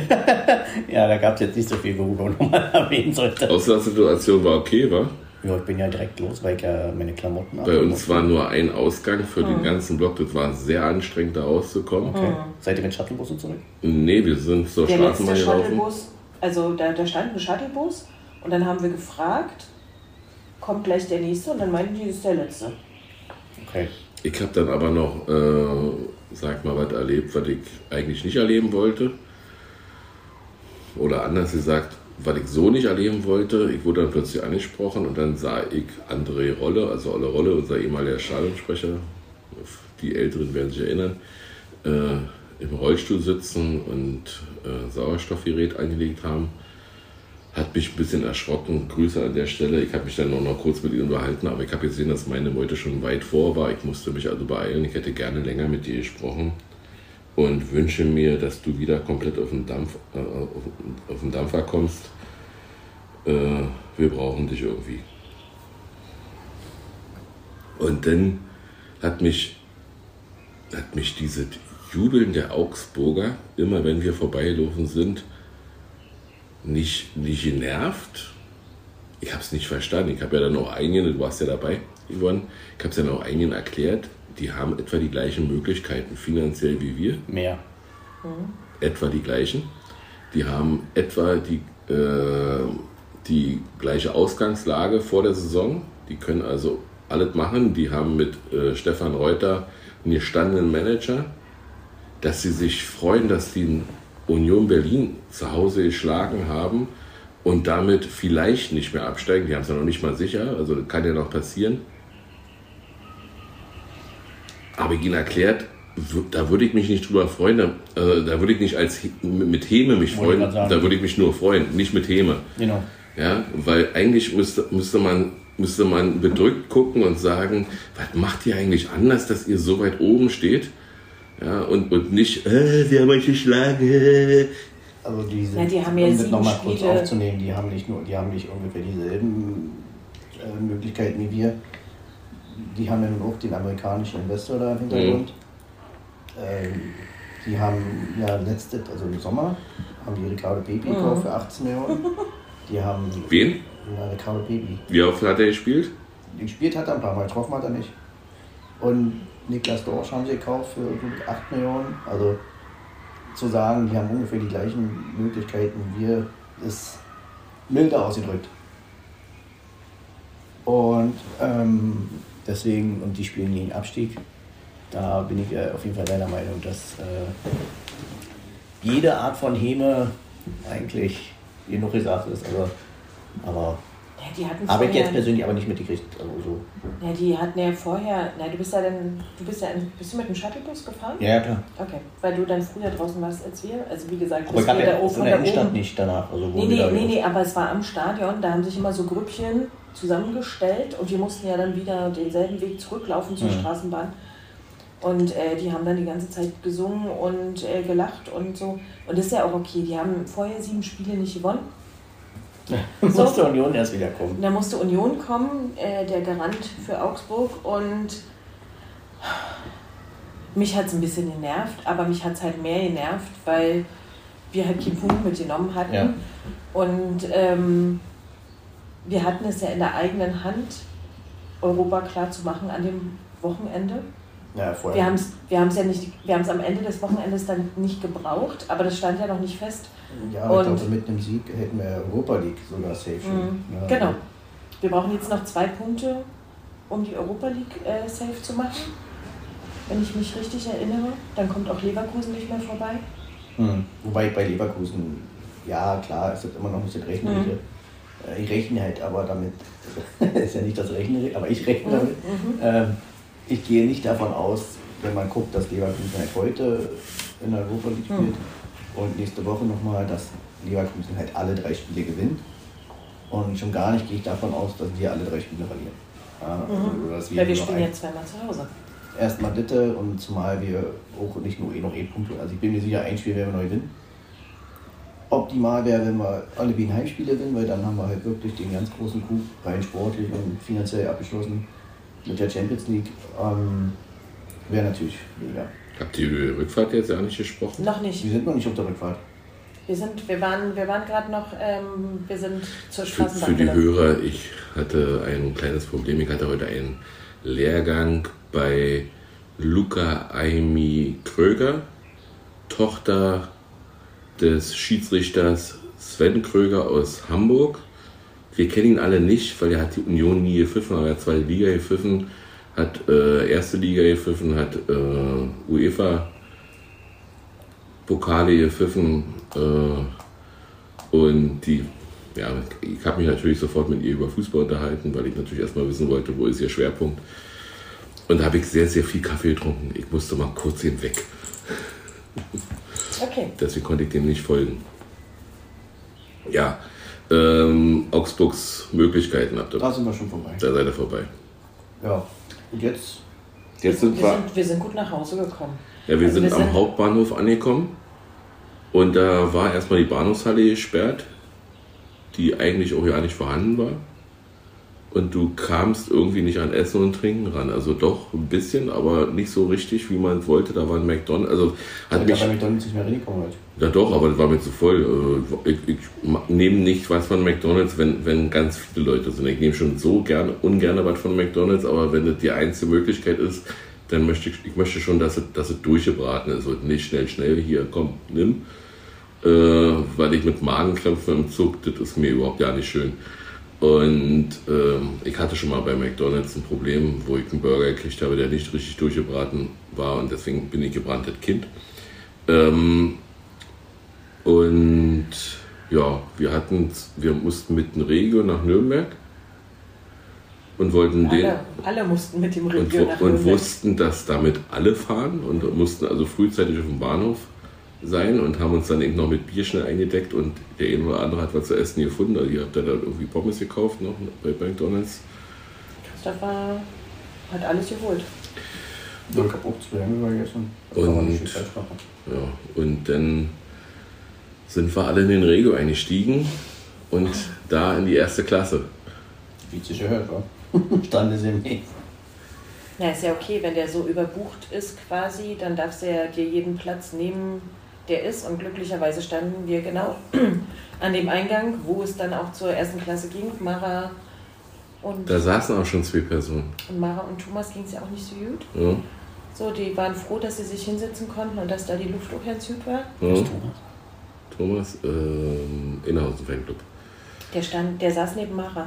Ja, da gab es jetzt nicht so viel, worüber man nochmal (laughs) erwähnen sollte. Auslasssituation war okay, war? Ja, ich bin ja direkt los, weil ich ja meine Klamotten Bei abgeholt uns war nur ein Ausgang für Hm. den ganzen Block. Das war sehr anstrengend, da rauszukommen. Okay. Seid ihr mit Shuttlebussen zurück? Nee, wir sind zur Der letzte Straßenbahn gelaufen. Shuttlebus, also da, da stand ein Shuttlebus und dann haben wir gefragt, kommt gleich der nächste und dann meinten die, das ist der letzte. Okay. ich habe dann aber noch, äh, sag mal, was erlebt, was ich eigentlich nicht erleben wollte. Oder anders gesagt, was ich so nicht erleben wollte. Ich wurde dann plötzlich angesprochen und dann sah ich André Rolle, also Olle Rolle, unser ehemaliger Stadionsprecher, die Älteren werden sich erinnern, äh, im Rollstuhl sitzen und äh, Sauerstoffgerät eingelegt haben. Hat mich ein bisschen erschrocken. Grüße an der Stelle. Ich habe mich dann noch, noch kurz mit ihm unterhalten, aber ich habe gesehen, dass meine Beute schon weit vor war. Ich musste mich also beeilen. Ich hätte gerne länger mit dir gesprochen und wünsche mir, dass du wieder komplett auf den, Dampf, äh, auf, auf den Dampfer kommst. Äh, wir brauchen dich irgendwie. Und dann hat mich, hat mich diese Jubeln der Augsburger, immer wenn wir vorbeigelaufen sind, nicht, nicht genervt. Ich habe es nicht verstanden. Ich habe ja dann auch einigen, du warst ja dabei, Yvonne, ich habe es dann auch einigen erklärt, die haben etwa die gleichen Möglichkeiten finanziell wie wir. Mehr. Mhm. Etwa die gleichen. Die haben etwa die, äh, die gleiche Ausgangslage vor der Saison. Die können also alles machen. Die haben mit äh, Stefan Reuter einen gestandenen Manager, dass sie sich freuen, dass die Union Berlin zu Hause geschlagen haben und damit vielleicht nicht mehr absteigen. Die haben es ja noch nicht mal sicher, also kann ja noch passieren. Aber ich ihnen erklärt, da würde ich mich nicht drüber freuen, da, äh, da würde ich nicht als mit Heme mich freuen, da würde ich mich nur freuen, nicht mit Heme. Genau. Ja, weil eigentlich müsste, müsste, man, müsste man bedrückt gucken und sagen, was macht ihr eigentlich anders, dass ihr so weit oben steht? Ja, und, und nicht, äh, sie haben euch geschlagen. Äh. Also diese, ja, die haben ja um nochmal kurz aufzunehmen, die haben nicht nur, die haben nicht ungefähr dieselben äh, Möglichkeiten wie wir die haben ja nun auch den amerikanischen Investor da im Hintergrund. Mhm. Ähm, die haben ja letztes, also im Sommer, haben die Ricardo Pepi mhm. gekauft für 18 Millionen. Die haben. Wen? Ja, Ricardo Pepi. Wie oft hat er gespielt? Gespielt hat er ein paar Mal, getroffen hat er nicht. Und Niklas Dorsch haben sie gekauft für gut 8 Millionen. Also zu sagen, die haben ungefähr die gleichen Möglichkeiten wie wir, ist milder ausgedrückt. Und ähm, Deswegen, und die spielen gegen Abstieg. Da bin ich äh, auf jeden Fall deiner Meinung, dass äh, jede Art von Häme eigentlich genug gesagt ist. Aber, aber ja, die hatten habe ich jetzt persönlich aber nicht mitgekriegt. Also so. Ja, die hatten ja vorher, na, du bist ja dann, du bist ja, in, bist du mit dem Shuttlebus gefahren? Ja, klar. Okay, weil du dann früher draußen warst als wir. Also wie gesagt, aber habe ja von der Innenstadt nicht danach. Also nee, nee, nee, nee, aber es war am Stadion, da haben sich immer so Grüppchen zusammengestellt und wir mussten ja dann wieder denselben Weg zurücklaufen zur mhm. Straßenbahn. Und äh, die haben dann die ganze Zeit gesungen und äh, gelacht und so. Und das ist ja auch okay. Die haben vorher sieben Spiele nicht gewonnen. Ja, (laughs) so. musste Union erst wieder kommen. Da musste Union kommen, äh, der Garant für Augsburg. Und mich hat es ein bisschen genervt, aber mich hat es halt mehr genervt, weil wir halt Punkt mitgenommen hatten. Ja. Und ähm, wir hatten es ja in der eigenen Hand, Europa klar zu machen an dem Wochenende. Ja, vorher. Wir haben es wir ja nicht, wir haben es am Ende des Wochenendes dann nicht gebraucht, aber das stand ja noch nicht fest. Ja, und ich glaube, mit einem Sieg hätten wir Europa League sogar safe. Mhm. Ja, genau. Wir brauchen jetzt noch zwei Punkte, um die Europa League äh, safe zu machen. Wenn ich mich richtig erinnere, dann kommt auch Leverkusen nicht mehr vorbei. Mhm. Wobei bei Leverkusen, ja klar, es ist immer noch nicht das Rechnen. Mhm. Äh, ich rechne halt aber damit, (laughs) ist ja nicht das Rechnen, aber ich rechne mhm. damit. Mhm. Ähm, ich gehe nicht davon aus, wenn man guckt, dass Leverkusen halt heute in der Europa League mhm. spielt mhm. und nächste Woche nochmal, dass Leverkusen halt alle drei Spiele gewinnt. Und schon gar nicht gehe ich davon aus, dass wir alle drei Spiele verlieren. Ja, mhm. dass wir Weil wir spielen jetzt zweimal zu Hause. Erstmal Ditte und zumal wir auch nicht nur eh noch E-Punkte, also ich bin mir sicher, ein Spiel werden wir neu gewinnen optimal wäre, wenn wir alle wie ein Heimspiele sind, weil dann haben wir halt wirklich den ganz großen Coup rein sportlich und finanziell abgeschlossen mit der Champions League. Ähm, wäre natürlich mega. Habt ihr über die Rückfahrt jetzt ja nicht gesprochen? Noch nicht. Wir sind noch nicht auf der Rückfahrt. Wir, sind, wir waren, wir waren gerade noch, ähm, wir sind zur Straßenbahn. Für, für die Hörer, ich hatte ein kleines Problem. Ich hatte heute einen Lehrgang bei Luca Aimi Kröger, Tochter des Schiedsrichters Sven Kröger aus Hamburg. Wir kennen ihn alle nicht, weil er hat die Union nie gepfiffen, aber er hat zwei Liga gepfiffen. hat äh, erste Liga gepfiffen, hat äh, UEFA Pokale gepfiffen äh, und die, ja, ich habe mich natürlich sofort mit ihr über Fußball unterhalten, weil ich natürlich erstmal wissen wollte, wo ist ihr Schwerpunkt. Und da habe ich sehr, sehr viel Kaffee getrunken. Ich musste mal kurz hinweg. Okay. (laughs) Deswegen konnte ich dem nicht folgen. Ja, ähm, Augsburgs Möglichkeiten habt ihr. Da sind wir schon vorbei. Da seid ihr vorbei. Ja. Und jetzt? Jetzt sind wir, wir, sind, wir sind gut nach Hause gekommen. ja, wir also sind wir am sind- Hauptbahnhof angekommen und da war erstmal die Bahnhofshalle gesperrt, die eigentlich auch ja nicht vorhanden war. Und du kamst irgendwie nicht an Essen und Trinken ran. Also doch ein bisschen, aber nicht so richtig, wie man wollte. Da war ein McDonald's. Also hat Ich mich, habe bei McDonalds nicht mehr reingekommen heute. Ja doch, aber das war mir zu voll. Äh, Ich, ich nehme nicht was von McDonalds, wenn, wenn ganz viele Leute sind. Ich nehme schon so gerne, ungern was von McDonalds, aber wenn das die einzige Möglichkeit ist, dann möchte ich, ich möchte schon, dass es, dass es durchgebraten ist und nicht schnell, schnell, hier, komm, nimm. Äh, weil ich mit Magenkrämpfen im Zug, das ist mir überhaupt gar nicht schön. Und ähm, ich hatte schon mal bei McDonalds ein Problem, wo ich einen Burger gekriegt habe, der nicht richtig durchgebraten war und deswegen bin ich gebranntes Kind. Ähm, und ja, wir hatten, wir mussten mit dem Regio nach Nürnberg und wollten den Alle, alle mussten mit dem und, Regio wu- nach und Nürnberg. wussten, dass damit alle fahren und mussten also frühzeitig auf dem Bahnhof sein und haben uns dann eben noch mit Bier schnell eingedeckt und der eine oder andere hat was zu essen gefunden. Also ihr habt ja da irgendwie Pommes gekauft noch bei McDonalds. Christopher hat alles geholt. Ich habe auch zwei Hamburger gegessen. Und-. Ja, und dann sind wir alle in den Regio eingestiegen und da in die erste Klasse. Wie es sich gehört, wa? (laughs) Stand es im Weg. Ja, ist ja okay, wenn der so überbucht ist quasi, dann darfst du ja dir jeden Platz nehmen, der ist. Und glücklicherweise standen wir genau (clears throat) an dem Eingang, wo es dann auch zur ersten Klasse ging. Mara und, Da saßen auch schon zwei Personen. und Mara und Thomas ging es ja auch nicht so gut. Ja, So, die waren froh, dass sie sich hinsetzen konnten und dass da die Luft auch ganz gut war. ja. Thomas, ähm, Innerhausen Fanclub. Der stand, der saß neben Mara.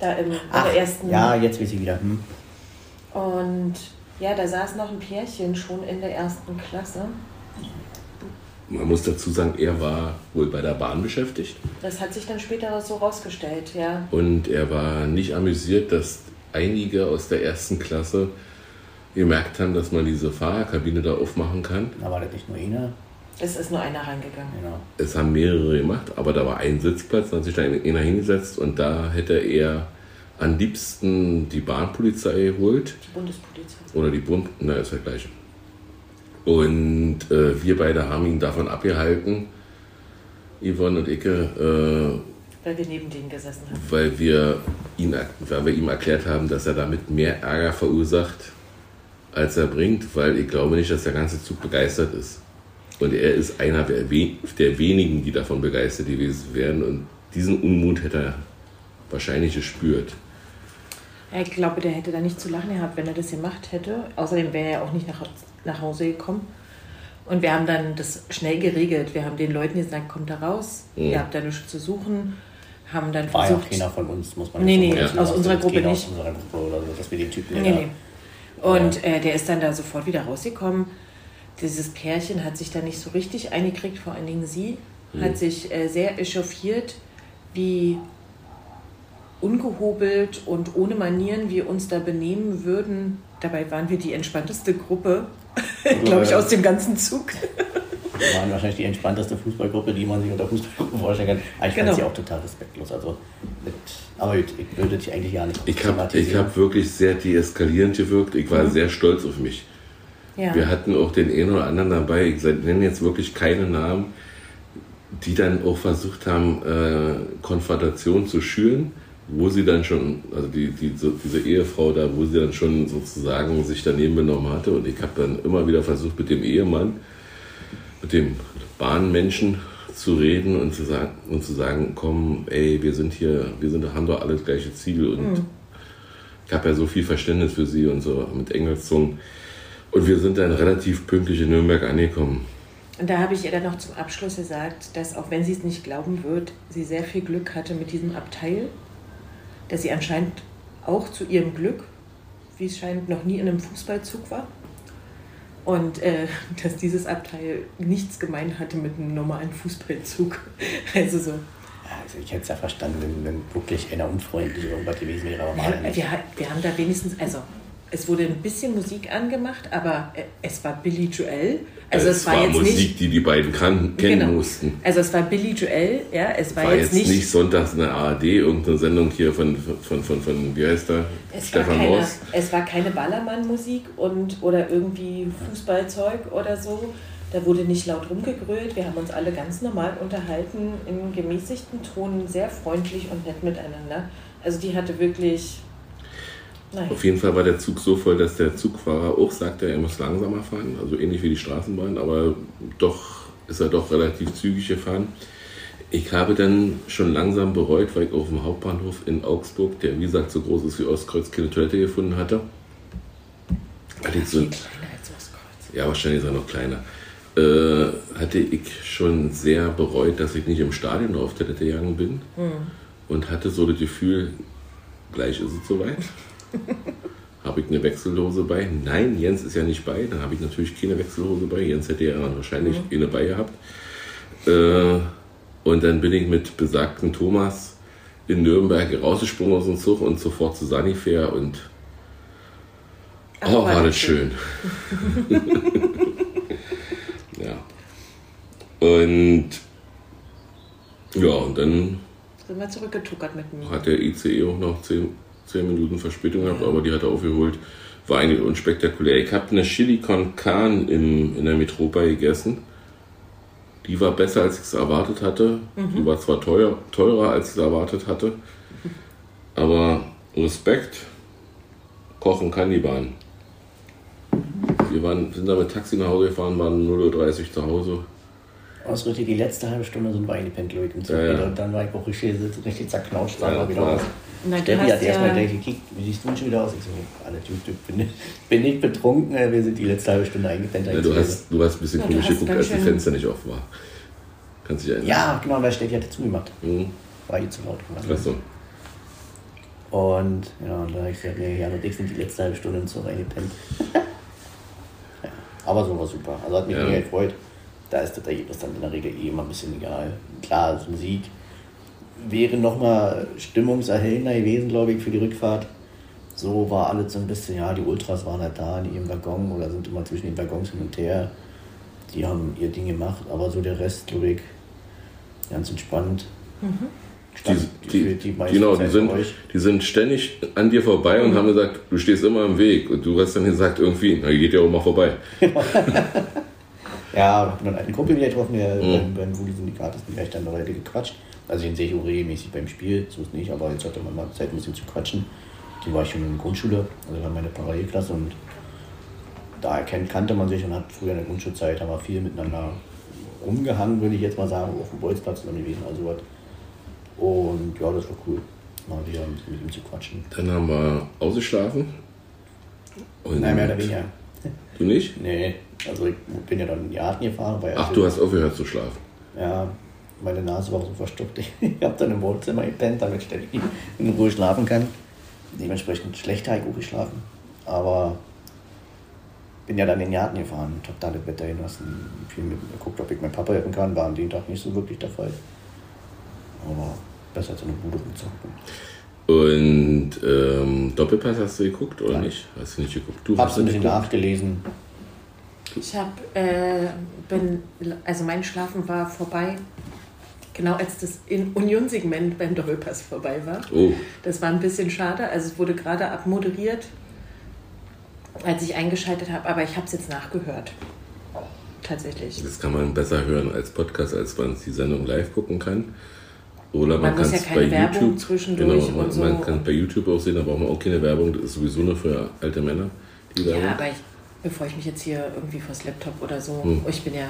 Da im in Ach, der ersten. ja, jetzt weiß ich wieder. Hm. Und ja, da saß noch ein Pärchen schon in der ersten Klasse. Man muss dazu sagen, er war wohl bei der Bahn beschäftigt Das hat sich dann später so rausgestellt, ja. und er war nicht amüsiert, dass einige aus der ersten Klasse gemerkt haben, dass man diese Fahrerkabine da aufmachen kann. Da war das nicht nur eine. Es ist nur einer reingegangen. Genau. Es haben mehrere gemacht, aber da war ein Sitzplatz, da hat sich da einer hingesetzt und da hätte er am liebsten die Bahnpolizei geholt Die Bundespolizei. oder die Bund, na ist ja gleich. Und äh, wir beide haben ihn davon abgehalten, Yvonne und Icke, äh, Weil wir neben denen gesessen haben. weil wir, ihn, weil wir ihm erklärt haben, dass er damit mehr Ärger verursacht, als er bringt, weil ich glaube nicht, dass der ganze Zug begeistert ist. Und er ist einer der, we der wenigen, die davon begeistert gewesen wären. Und diesen Unmut hätte er wahrscheinlich gespürt. Ich glaube, der hätte da nicht zu lachen gehabt, wenn er das gemacht hätte. Außerdem wäre er auch nicht nach, nach Hause gekommen. Und wir haben dann das schnell geregelt. Wir haben den Leuten gesagt, kommt da raus, Mhm. ihr habt da nichts zu suchen. Haben dann War ja auch versucht. keiner von uns, muss man Nee, nee, aus sagen. unserer Gruppe nicht. Aus unserer Gruppe oder so, dass wir den Typen Nee, ja nee. Und äh, der ist dann da sofort wieder rausgekommen. Dieses Pärchen hat sich da nicht so richtig eingekriegt, vor allen Dingen sie, hat sich äh, sehr echauffiert, wie ungehobelt und ohne Manieren wir uns da benehmen würden. Dabei waren wir die entspannteste Gruppe, (laughs) glaube ich, aus dem ganzen Zug. Wir waren wahrscheinlich die entspannteste Fußballgruppe, die man sich unter Fußballgruppe (laughs) vorstellen kann. Aber ich Genau. fand sie auch total respektlos. Also mit, aber gut, ich würde dich eigentlich gar nicht Ich habe ich hab wirklich sehr deeskalierend gewirkt. Ich war sehr stolz auf mich. Ja. Wir hatten auch den einen oder anderen dabei, ich nenne jetzt wirklich keine Namen, die dann auch versucht haben, äh, Konfrontation zu schüren, wo sie dann schon, also die, die, so, diese Ehefrau da, wo sie dann schon sozusagen sich daneben benommen hatte. Und ich habe dann immer wieder versucht, mit dem Ehemann, mit dem Bahnmenschen zu reden und zu sagen, und zu sagen komm, ey, wir sind hier, wir sind, haben doch alle das gleiche Ziel und ich habe ja so viel Verständnis für sie und so mit Engelszungen. Und wir sind dann relativ pünktlich in Nürnberg angekommen. Und da habe ich ihr dann noch zum Abschluss gesagt, dass auch wenn sie es nicht glauben wird, sie sehr viel Glück hatte mit diesem Abteil, dass sie anscheinend auch zu ihrem Glück wie es scheint, noch nie in einem Fußballzug war. Und äh, (laughs) dass dieses Abteil nichts gemein hatte mit einem normalen Fußballzug. (laughs) Also so. Also ich hätte es ja verstanden, wenn, wenn wirklich einer unfreundlich irgendwas gewesen wäre, aber er nicht. wir, wir haben da wenigstens, also es wurde ein bisschen Musik angemacht, aber äh, es war Billy Joel. Also es, war, jetzt Musik, nicht. die die beiden kan kennen Genau. mussten. Also es war Billy Joel, ja, es war, War jetzt, nicht. sonntags eine ARD, irgendeine Sendung hier von, von, von, von wie heißt der? Es war, Stefan keine, es war keine Ballermann-Musik und oder irgendwie Fußballzeug oder so. Da wurde nicht laut rumgegrölt. Wir haben uns alle ganz normal unterhalten, im gemäßigten Ton, sehr freundlich und nett miteinander. Also die hatte wirklich. Nein. Auf jeden Fall war der Zug so voll, dass der Zugfahrer auch sagte, er muss langsamer fahren, also ähnlich wie die Straßenbahn, aber doch ist er doch relativ zügig gefahren. Ich habe dann schon langsam bereut, weil ich auf dem Hauptbahnhof in Augsburg, der wie gesagt so groß ist wie Ostkreuz, keine Toilette gefunden hatte. Hatte ich so, kleiner als Ostkreuz. ja, wahrscheinlich ist er noch kleiner. Äh, hatte ich schon sehr bereut, dass ich nicht im Stadion auf Toilette gegangen bin und hatte so das Gefühl, gleich ist es soweit. (laughs) habe ich eine Wechseldose bei? Nein, Jens ist ja nicht bei. Dann habe ich natürlich keine Wechseldose bei. Jens hätte ja wahrscheinlich eine bei gehabt. Äh, und dann bin ich mit besagten Thomas in Nürnberg rausgesprungen aus dem Zug und sofort zu Sanifair und Ach, oh, war das das schön. (laughs) ja. Und ja, und dann Sind wir zurückgetuckert mit mir. hat der ICE auch noch 10, 10 Minuten Verspätung gehabt, aber die hat er aufgeholt. War eigentlich unspektakulär. Ich habe eine Chili con Carne im, in der Metropa gegessen. Die war besser, als ich es erwartet hatte. Die war zwar teuer, teurer, als ich es erwartet hatte. Aber Respekt, kochen kann die Bahn. Wir waren, sind da mit Taxi nach Hause gefahren, waren 0.30 Uhr zu Hause. Ausrichtet die letzte halbe Stunde sind wir eingepennt, Leute. Und so Ja, ja. wieder. Und dann war ich auch richtig, richtig zerknautscht. Ja, Dann war wieder raus. Du Steffi hat erstmal ja, gleich gekickt, wie siehst du schon wieder aus? Ich so, alles gut, ich bin, bin nicht betrunken, äh, wir sind die letzte halbe Stunde eingepennt. Ja, du, hast, du hast ein bisschen Ja, du komisch geguckt, als die Fenster nicht offen war. Kannst dich erinnern? ja, genau, weil Steffi hatte zugemacht. Mhm. War hier zu laut. geworden. Ach so. Und ja, und da habe ich gesagt, nee, Jan und ich sind die letzte halbe Stunde im Zug eingepennt. (laughs) ja, aber so war super. Also hat mich Ja. mega gefreut. Da ist das Ergebnis dann in der Regel eh immer ein bisschen egal. Klar, so ein Sieg wäre nochmal stimmungserhellender gewesen, glaube ich, für die Rückfahrt. So war alles so ein bisschen, ja, die Ultras waren halt da in ihrem Waggon oder sind immer zwischen den Waggons hin und her. Die haben ihr Ding gemacht, aber so der Rest, glaube ich, ganz entspannt. Stand Die, die, die genau, die sind, die sind ständig an dir vorbei und haben gesagt, du stehst immer im Weg. Und du hast dann gesagt, irgendwie, na, geht ja auch mal vorbei. (laughs) (laughs) Ja, ich habe einen alten Kumpel wieder getroffen, der Mhm. beim, beim Wuli-Syndikat ist, ich dann eine Weile gequatscht. Also den sehe ich auch regelmäßig beim Spiel, so ist nicht, aber jetzt hatte man mal Zeit, ein bisschen zu quatschen. Die war ich schon in der Grundschule, also war meine Parallelklasse und da erkennt, kannte man sich und hat früher in der Grundschulzeit, haben wir viel miteinander rumgehangen, würde ich jetzt mal sagen, auf dem Bolzplatz zusammen gewesen, also was. Und ja, das war cool, mal wieder ein bisschen mit ihm zu quatschen. Dann haben wir ausgeschlafen. Und Nein, mehr oder weniger. Du nicht? Nee, also ich bin ja dann in die Garten gefahren, weil Ach, du hast aufgehört zu schlafen. Ja, meine Nase war so verstopft. (laughs) Ich habe dann im Wohnzimmer gepennt, damit Steffi in Ruhe schlafen kann. Dementsprechend schlecht habe ich auch geschlafen. Aber bin ja dann in den Garten gefahren und habe da das Wetter genossen. Viel mit, geguckt, ob ich meinen Papa helfen kann. War an dem Tag nicht so wirklich der Fall. Aber besser als in der Bude rumzocken. Und ähm, Doppelpass hast du geguckt oder Nein. nicht? Hast du nicht geguckt? Du Hab's hast ein nicht bisschen geguckt. nachgelesen. Ich habe, äh, bin, also mein Schlafen war vorbei, genau als das in Union-Segment beim Doppelpass vorbei war. Oh, Das war ein bisschen schade, also es wurde gerade abmoderiert, als ich eingeschaltet habe, aber ich habe es jetzt nachgehört. Tatsächlich. das kann man besser hören als Podcast, als man die Sendung live gucken kann. Oder man, Man muss kann ja es keine bei Werbung YouTube. zwischendurch genau, man, und so. man kann es bei YouTube auch sehen, da braucht man auch keine Werbung. Das ist sowieso nur für alte Männer, die Werbung. Ja, aber ich, bevor ich mich jetzt hier irgendwie vors Laptop oder so, Hm. ich bin ja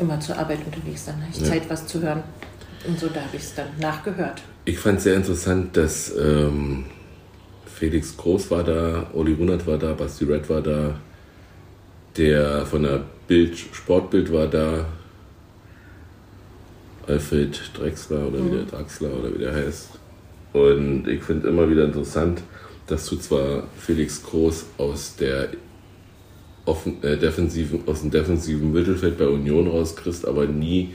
immer zur Arbeit unterwegs, dann habe ich Ja. Zeit, was zu hören. Und so, da habe ich es dann nachgehört. Ich fand es sehr interessant, dass ähm, Felix Groß war da, Oli Runert war da, Basti Red war da, der von der Bild, Sportbild war da, Alfred Drexler oder wie der Draxler oder wie der heißt. Und ich finde immer wieder interessant, dass du zwar Felix Groß aus der offen, äh, defensiven, aus dem defensiven Mittelfeld bei Union rauskriegst, aber nie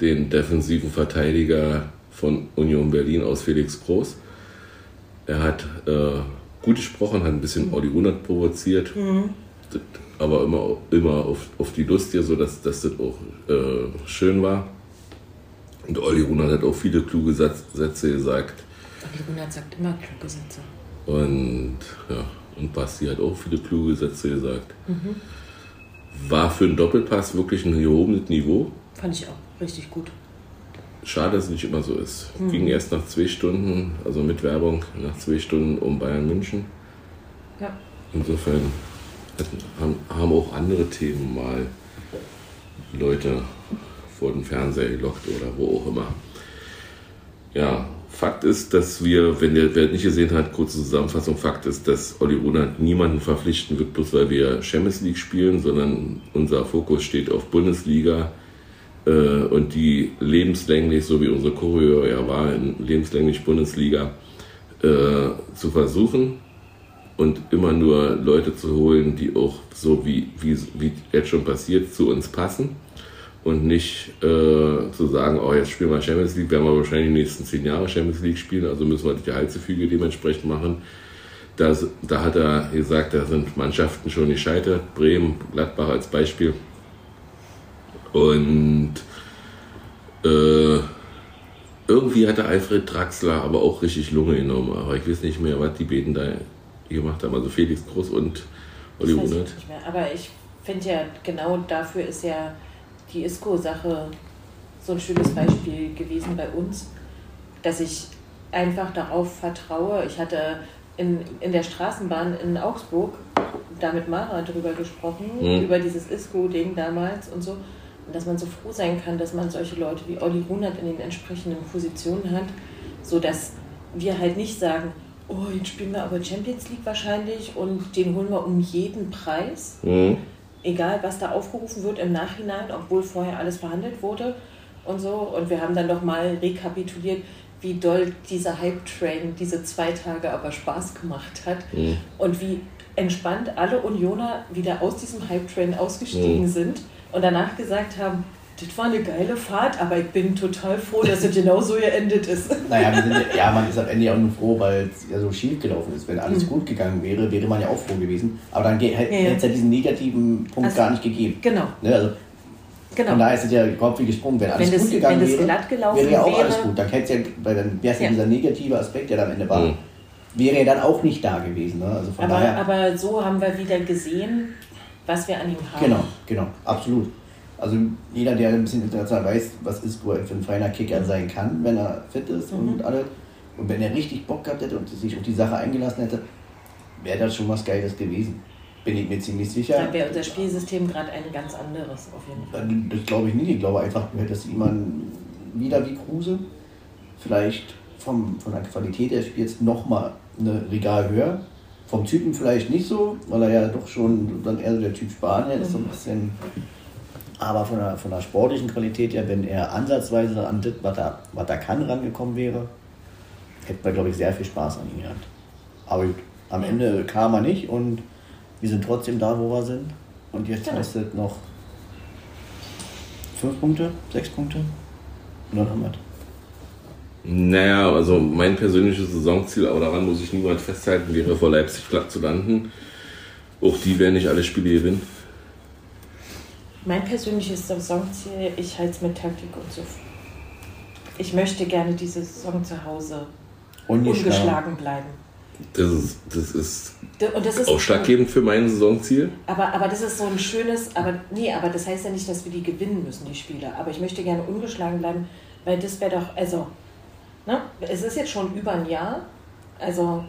den defensiven Verteidiger von Union Berlin aus Felix Groß. Er hat äh, gut gesprochen, hat ein bisschen Olli Runert provoziert, mhm. aber immer, immer auf, auf die Lust hier, sodass dass das auch äh, schön war. Und Olli Runert hat auch viele kluge Sätze gesagt. Olli Runert sagt immer kluge Sätze. Und ja, und Basti hat auch viele kluge Sätze gesagt. Mhm. War für einen Doppelpass wirklich ein gehobenes Niveau. Fand ich auch richtig gut. Schade, dass es nicht immer so ist. Mhm. Ging erst nach zwei Stunden, also mit Werbung, nach zwei Stunden um Bayern München. Ja. Insofern haben, haben auch andere Themen mal Leute vor den Fernseher gelockt oder wo auch immer. Ja, Fakt ist, dass wir, wenn der wer nicht gesehen hat, kurze Zusammenfassung, Fakt ist, dass Olli Runert niemanden verpflichten wird, bloß weil wir Champions League spielen, sondern unser Fokus steht auf Bundesliga äh, und die lebenslänglich, so wie unsere Choreo ja war, in lebenslänglich Bundesliga äh, zu versuchen und immer nur Leute zu holen, die auch so wie, wie, wie jetzt schon passiert, zu uns passen und nicht äh, zu sagen, oh, jetzt spielen wir Champions League, werden wir wahrscheinlich die nächsten zehn Jahre Champions League spielen, also müssen wir die Halsgefüge dementsprechend machen. Das, da hat er gesagt, da sind Mannschaften schon gescheitert, Bremen, Gladbach als Beispiel. Und äh, irgendwie hatte Alfred Draxler aber auch richtig Lunge genommen, aber ich weiß nicht mehr, was die Beten da gemacht haben. Also Felix Groß und Olli Runert. Aber ich finde ja, genau dafür ist ja die ISCO-Sache so ein schönes Beispiel gewesen bei uns, dass ich einfach darauf vertraue. Ich hatte in, in der Straßenbahn in Augsburg da mit Mara drüber gesprochen, mhm. über dieses ISCO-Ding damals und so. Und dass man so froh sein kann, dass man solche Leute wie Olli Runert in den entsprechenden Positionen hat, sodass wir halt nicht sagen, oh, jetzt spielen wir aber Champions League wahrscheinlich und den holen wir um jeden Preis. Mhm egal was da aufgerufen wird im Nachhinein, obwohl vorher alles verhandelt wurde und so. Und wir haben dann nochmal rekapituliert, wie doll dieser Hype-Train diese zwei Tage aber Spaß gemacht hat mhm. und wie entspannt alle Unioner wieder aus diesem Hype-Train ausgestiegen mhm. sind und danach gesagt haben, das war eine geile Fahrt, aber ich bin total froh, dass es genau so geendet ist. (laughs) Naja, ja, man ist am Ende ja auch nur froh, weil es ja so schief gelaufen ist. Wenn alles mhm. gut gegangen wäre, wäre man ja auch froh gewesen. Aber dann hätte ja, ja. es ja diesen negativen Punkt also, gar nicht gegeben. Genau. Ne, also, genau. Von daher ist es ja überhaupt wie gesprungen. Wenn alles wenn gut gegangen wäre, wäre ja auch wäre, alles gut. Dann, ja, weil dann wäre es ja dieser negative Aspekt, der da am Ende war, mhm. wäre ja dann auch nicht da gewesen. Ne? Also aber, daher, aber so haben wir wieder gesehen, was wir an ihm haben. Genau, genau, absolut. Also jeder, der ein bisschen international weiß, was ist für ein feiner Kicker sein kann, wenn er fit ist mhm. und alles. Und wenn er richtig Bock gehabt hätte und sich auf die Sache eingelassen hätte, wäre das schon was Geiles gewesen. Bin ich mir ziemlich sicher. Dann wäre unser Spielsystem gerade ein ganz anderes, auf jeden Fall. Das glaube ich nicht. Ich glaube einfach, du hättest jemanden wieder wie Kruse, vielleicht vom, von der Qualität des Spiels nochmal eine Regal höher. Vom Typen vielleicht nicht so, weil er ja doch schon dann eher so der Typ Spanier ist, so ein bisschen aber von der, von der sportlichen Qualität her, wenn er ansatzweise an das, was er, was er kann, rangekommen wäre, hätte man, glaube ich, sehr viel Spaß an ihm gehabt. Aber am Ende kam er nicht und wir sind trotzdem da, wo wir sind. Und jetzt genau. heißt es noch fünf Punkte, sechs Punkte und dann haben wir Naja, also mein persönliches Saisonziel, aber daran muss ich niemand festhalten, wäre vor Leipzig flach zu landen. Auch die werden nicht alle Spiele gewinnen. Mein persönliches Saisonziel, ich halte es mit Taktik und so. Ich möchte gerne diese Saison zu Hause ungeschlagen bleiben. Das ist, das ist, das ist ausschlaggebend für mein Saisonziel. Aber, aber das ist so ein schönes, aber nee, aber das heißt ja nicht, dass wir die gewinnen müssen, die Spiele. Aber ich möchte gerne ungeschlagen bleiben, weil das wäre doch, also, ne, es ist jetzt schon über ein Jahr, also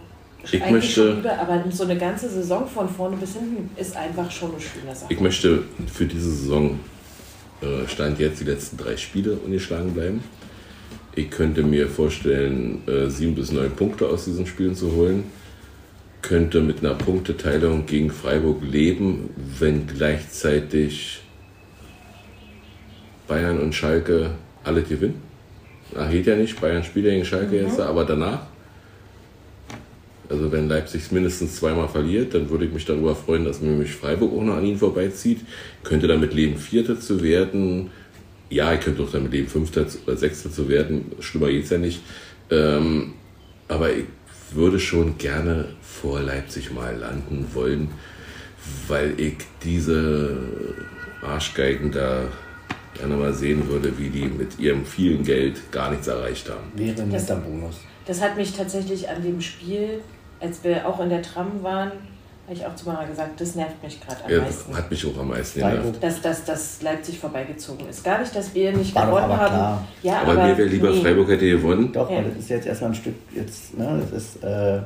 ich möchte, über, aber so eine ganze Saison von vorne bis hinten ist einfach schon eine schöne Sache. Ich möchte für diese Saison äh, Stand jetzt die letzten drei Spiele ungeschlagen bleiben. Ich könnte mir vorstellen, äh, sieben bis neun Punkte aus diesen Spielen zu holen. Könnte mit einer Punkteteilung gegen Freiburg leben, wenn gleichzeitig Bayern und Schalke alle gewinnen. Ach, geht ja nicht. Bayern spielt ja gegen Schalke mhm. jetzt, aber danach also wenn Leipzig mindestens zweimal verliert, dann würde ich mich darüber freuen, dass nämlich Freiburg auch noch an ihnen vorbeizieht. Könnte damit leben, Vierter zu werden. Ja, ich könnte auch damit leben, Fünfter oder Sechster zu werden. Schlimmer geht's ja nicht. Ähm, aber ich würde schon gerne vor Leipzig mal landen wollen, weil ich diese Arschgeigen da gerne mal sehen würde, wie die mit ihrem vielen Geld gar nichts erreicht haben. Wäre ein netter Bonus. Das hat mich tatsächlich an dem Spiel, als wir auch in der Tram waren, habe ich auch zu Mara gesagt, das nervt mich gerade am Ja, meisten. hat mich auch am meisten genervt. Dass, dass, dass Leipzig vorbeigezogen ist. Gar nicht, dass wir nicht War gewonnen aber haben. klar. Ja, Aber mir wäre lieber nee. Freiburg hätte gewonnen. Doch, Ja. weil das ist jetzt erstmal ein Stück, jetzt, ne, das ist, äh,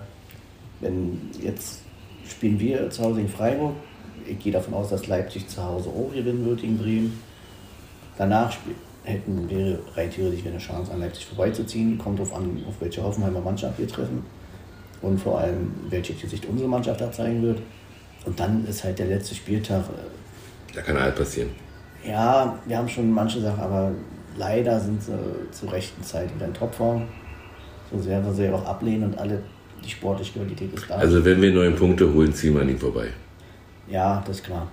wenn jetzt spielen wir zu Hause in Freiburg. Ich gehe davon aus, dass Leipzig zu Hause auch gewinnen wird gegen Bremen. Danach hätten wir rein theoretisch eine Chance, an Leipzig vorbeizuziehen. Kommt darauf an, auf welche Hoffenheimer Mannschaft wir treffen. Und vor allem, welche Gesicht unsere Mannschaft da zeigen wird. Und dann ist halt der letzte Spieltag. äh, Da kann halt passieren. Ja, wir haben schon manche Sachen, aber leider sind sie zur rechten Zeit wieder in Topform. So sehr wir sie auch ablehnen und alle, die sportliche Qualität ist da. Also wenn wir neun Punkte holen, ziehen wir an ihm vorbei. ja, das ist klar.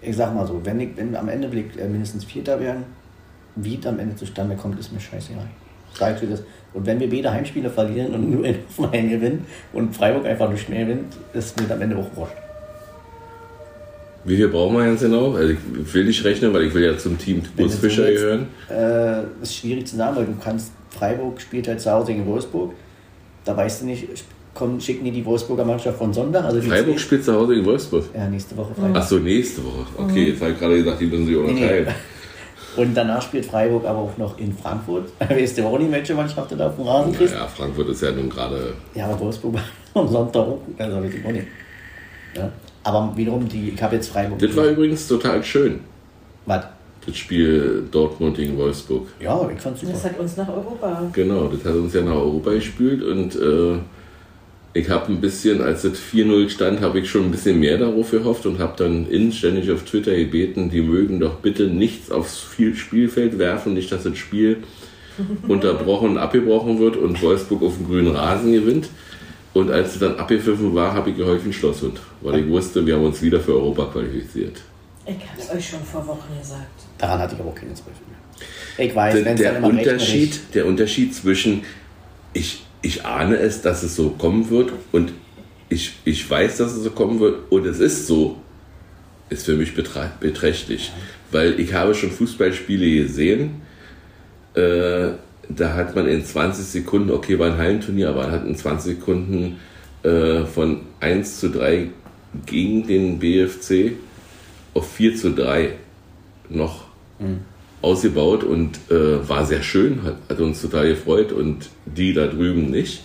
Ich sag mal so, wenn, ich, wenn am Ende ich äh, mindestens Vierter werden, wie es am Ende zustande kommt, ist mir scheißegal. Dir das. Und wenn wir beide Heimspiele verlieren und nur in Hoffenheim gewinnen und Freiburg einfach nicht mehr gewinnt, ist mir am Ende auch wurscht. Wie viel brauchen wir jetzt genau? Also ich will nicht rechnen, weil ich will ja zum Team Bus Fischer willst. gehören. Äh, ist schwierig zu sagen, weil du kannst, Freiburg spielt halt zu Hause gegen Wolfsburg. Da weißt du nicht, kommen, schicken die die Wolfsburger Mannschaft von Sonntag. Also Freiburg spielt zu Hause gegen Wolfsburg. Ja, nächste Woche Freitag. Ach so, nächste Woche. Okay, jetzt habe ich gerade gesagt, die müssen sich Nee, nee. (laughs) Und danach spielt Freiburg aber auch noch in Frankfurt. Weißt du auch nicht, welche Mannschaft du da auf dem Rasen kriegst? Naja, Frankfurt ist ja nun gerade. Ja, aber Wolfsburg war (laughs) am Sonntag auch. Also weiß ich auch nicht. Ja. Aber wiederum, die, ich habe jetzt Freiburg. Das war übrigens total schön, Was? das Spiel Dortmund gegen Wolfsburg. Ja, ich fand's super. Das hat uns nach Europa. Genau, das hat uns ja nach Europa gespielt und äh, ich habe ein bisschen, als es 4-0 stand, habe ich schon ein bisschen mehr darauf gehofft und habe dann inständig auf Twitter gebeten, die mögen doch bitte nichts aufs Viel- Spielfeld werfen, nicht, dass das Spiel (laughs) unterbrochen und abgebrochen wird und Wolfsburg auf dem grünen Rasen gewinnt. Und als es dann abgepfiffen war, habe ich geholfen Schlosshund, weil ich wusste, wir haben uns wieder für Europa qualifiziert. Ich habe es euch schon vor Wochen gesagt. Daran hatte ich aber auch keine Zweifel mehr. Ich weiß, der, wenn es der dann immer Unterschied, der Unterschied zwischen ich, ich ahne es, dass es so kommen wird und ich, ich weiß, dass es so kommen wird und es ist so, ist für mich beträchtlich. Weil ich habe schon Fußballspiele gesehen, äh, da hat man in 20 Sekunden, okay, war ein Hallenturnier, aber man hat in 20 Sekunden äh, von 1 zu 3 gegen den BFC auf 4 zu 3 noch ausgebaut und äh, war sehr schön, hat, hat uns total gefreut und die da drüben nicht.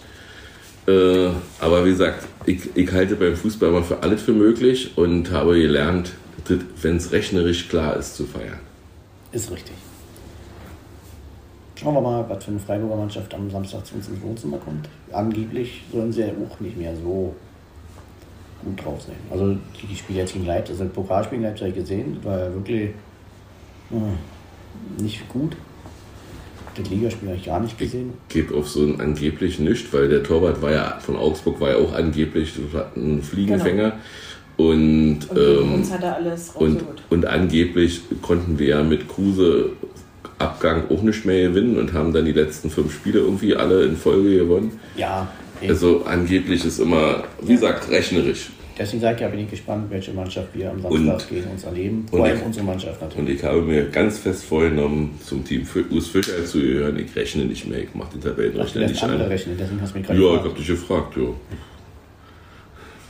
Äh, aber wie gesagt, ich, ich halte beim Fußball immer für alles für möglich und habe gelernt, wenn es rechnerisch klar ist, zu feiern. Ist richtig. Schauen wir mal, was für eine Freiburger Mannschaft am Samstag zu uns ins Wohnzimmer kommt. Angeblich sollen sie ja auch nicht mehr so gut drauf sein. Also die, Spiele jetzt gegen Leipzig, also das Pokalspiel gegen Leipzig gesehen, war ja wirklich äh, nicht gut. Das Ligaspiel habe ich gar nicht gesehen. Gebe auf so ein angeblich nicht, weil der Torwart war ja von Augsburg war ja auch angeblich ein Fliegenfänger. Und, Und gegen ähm, uns hat er alles Und, und angeblich konnten wir ja mit Kruse Abgang auch nicht mehr gewinnen und haben dann die letzten fünf Spiele irgendwie alle in Folge gewonnen. Ja, ey, Also angeblich ist immer, wie gesagt, rechnerisch. Deswegen sage ich ja, bin ich gespannt, welche Mannschaft wir am Und- Samstag gegen uns erleben. Vor und allem ich- unsere Mannschaft natürlich. Und ich habe mir ganz fest vorgenommen, zum Team Urs Fischer zu gehören. Ich rechne nicht mehr, ich mache den Ach, Tabellenrechner lässt nicht andere an. rechnen, deswegen hast du mich gerade Ja, ich gefragt. habe dich gefragt, jo.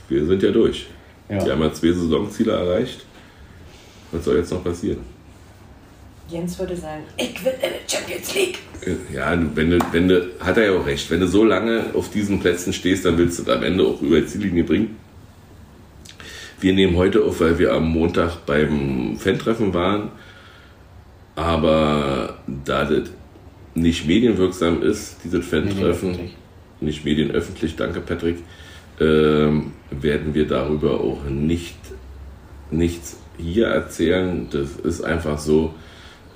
Wir sind ja durch. Ja. Wir haben ja zwei Saisonziele erreicht. Was soll jetzt noch passieren? Jens würde sagen, ich will in die Champions League. Ja, wenn du, wenn du, hat er ja auch recht, wenn du so lange auf diesen Plätzen stehst, dann willst du es am Ende auch über die Ziellinie bringen. Wir nehmen heute auf, weil wir am Montag beim Fan-Treffen waren, aber da das nicht medienwirksam ist, dieses Fan-Treffen, nicht medienöffentlich, danke Patrick, ähm, werden wir darüber auch nicht nichts hier erzählen. Das ist einfach so.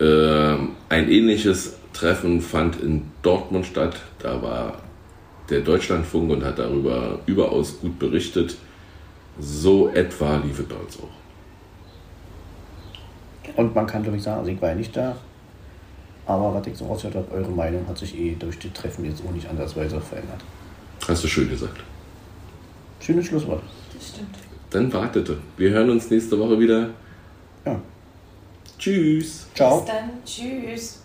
Ähm, ein ähnliches Treffen fand in Dortmund statt. Da war der Deutschlandfunk und hat darüber überaus gut berichtet. So etwa lief es bei uns auch. Und man kann, glaube ich, sagen, also ich war ja nicht da, aber was ich so rausgehört habe, eure Meinung hat sich eh durch die Treffen jetzt auch nicht andersweise verändert. Hast du schön gesagt. Schönes Schlusswort. Das stimmt. Dann wartete. Wir hören uns nächste Woche wieder. Ja. Tschüss. Ciao. Bis dann. Tschüss.